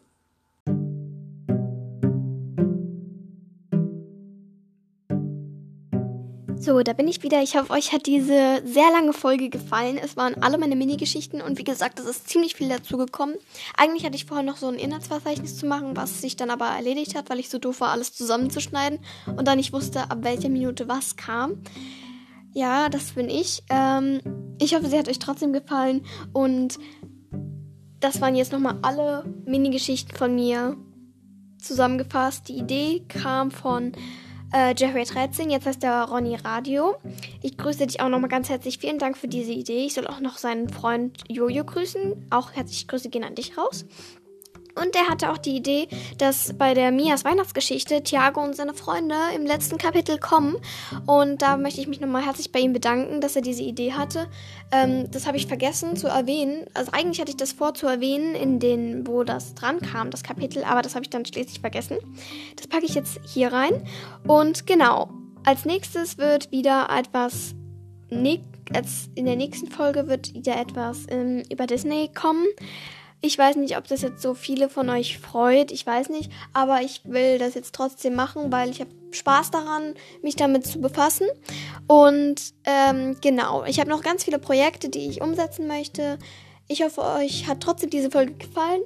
So, da bin ich wieder. Ich hoffe, euch hat diese sehr lange Folge gefallen. Es waren alle meine Mini-Geschichten und wie gesagt, es ist ziemlich viel dazu gekommen. Eigentlich hatte ich vorher noch so ein Inhaltsverzeichnis zu machen, was sich dann aber erledigt hat, weil ich so doof war, alles zusammenzuschneiden und dann nicht wusste, ab welcher Minute was kam. Ja, das bin ich. Ähm, ich hoffe, sie hat euch trotzdem gefallen und das waren jetzt nochmal alle Mini-Geschichten von mir zusammengefasst. Die Idee kam von äh, Jeffrey 13, jetzt heißt er Ronny Radio. Ich grüße dich auch nochmal ganz herzlich. Vielen Dank für diese Idee. Ich soll auch noch seinen Freund Jojo grüßen. Auch herzliche Grüße gehen an dich raus. Und er hatte auch die Idee, dass bei der Mias Weihnachtsgeschichte Thiago und seine Freunde im letzten Kapitel kommen. Und da möchte ich mich nochmal herzlich bei ihm bedanken, dass er diese Idee hatte. Ähm, das habe ich vergessen zu erwähnen. Also eigentlich hatte ich das vor zu erwähnen, in den, wo das dran kam, das Kapitel, aber das habe ich dann schließlich vergessen. Das packe ich jetzt hier rein. Und genau, als nächstes wird wieder etwas in der nächsten Folge wird wieder etwas ähm, über Disney kommen. Ich weiß nicht, ob das jetzt so viele von euch freut. Ich weiß nicht. Aber ich will das jetzt trotzdem machen, weil ich habe Spaß daran, mich damit zu befassen. Und ähm, genau, ich habe noch ganz viele Projekte, die ich umsetzen möchte. Ich hoffe, euch hat trotzdem diese Folge gefallen.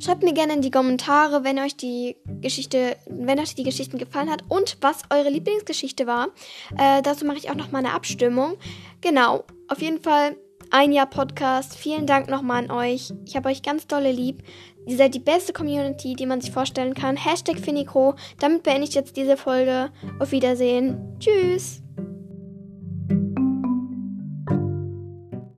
Schreibt mir gerne in die Kommentare, wenn euch die Geschichte, wenn euch die Geschichten gefallen hat und was eure Lieblingsgeschichte war. Äh, dazu mache ich auch noch mal eine Abstimmung. Genau, auf jeden Fall ein Jahr Podcast. Vielen Dank nochmal an euch. Ich habe euch ganz dolle lieb. Ihr seid die beste Community, die man sich vorstellen kann. Hashtag Finikro. Damit beende ich jetzt diese Folge. Auf Wiedersehen. Tschüss.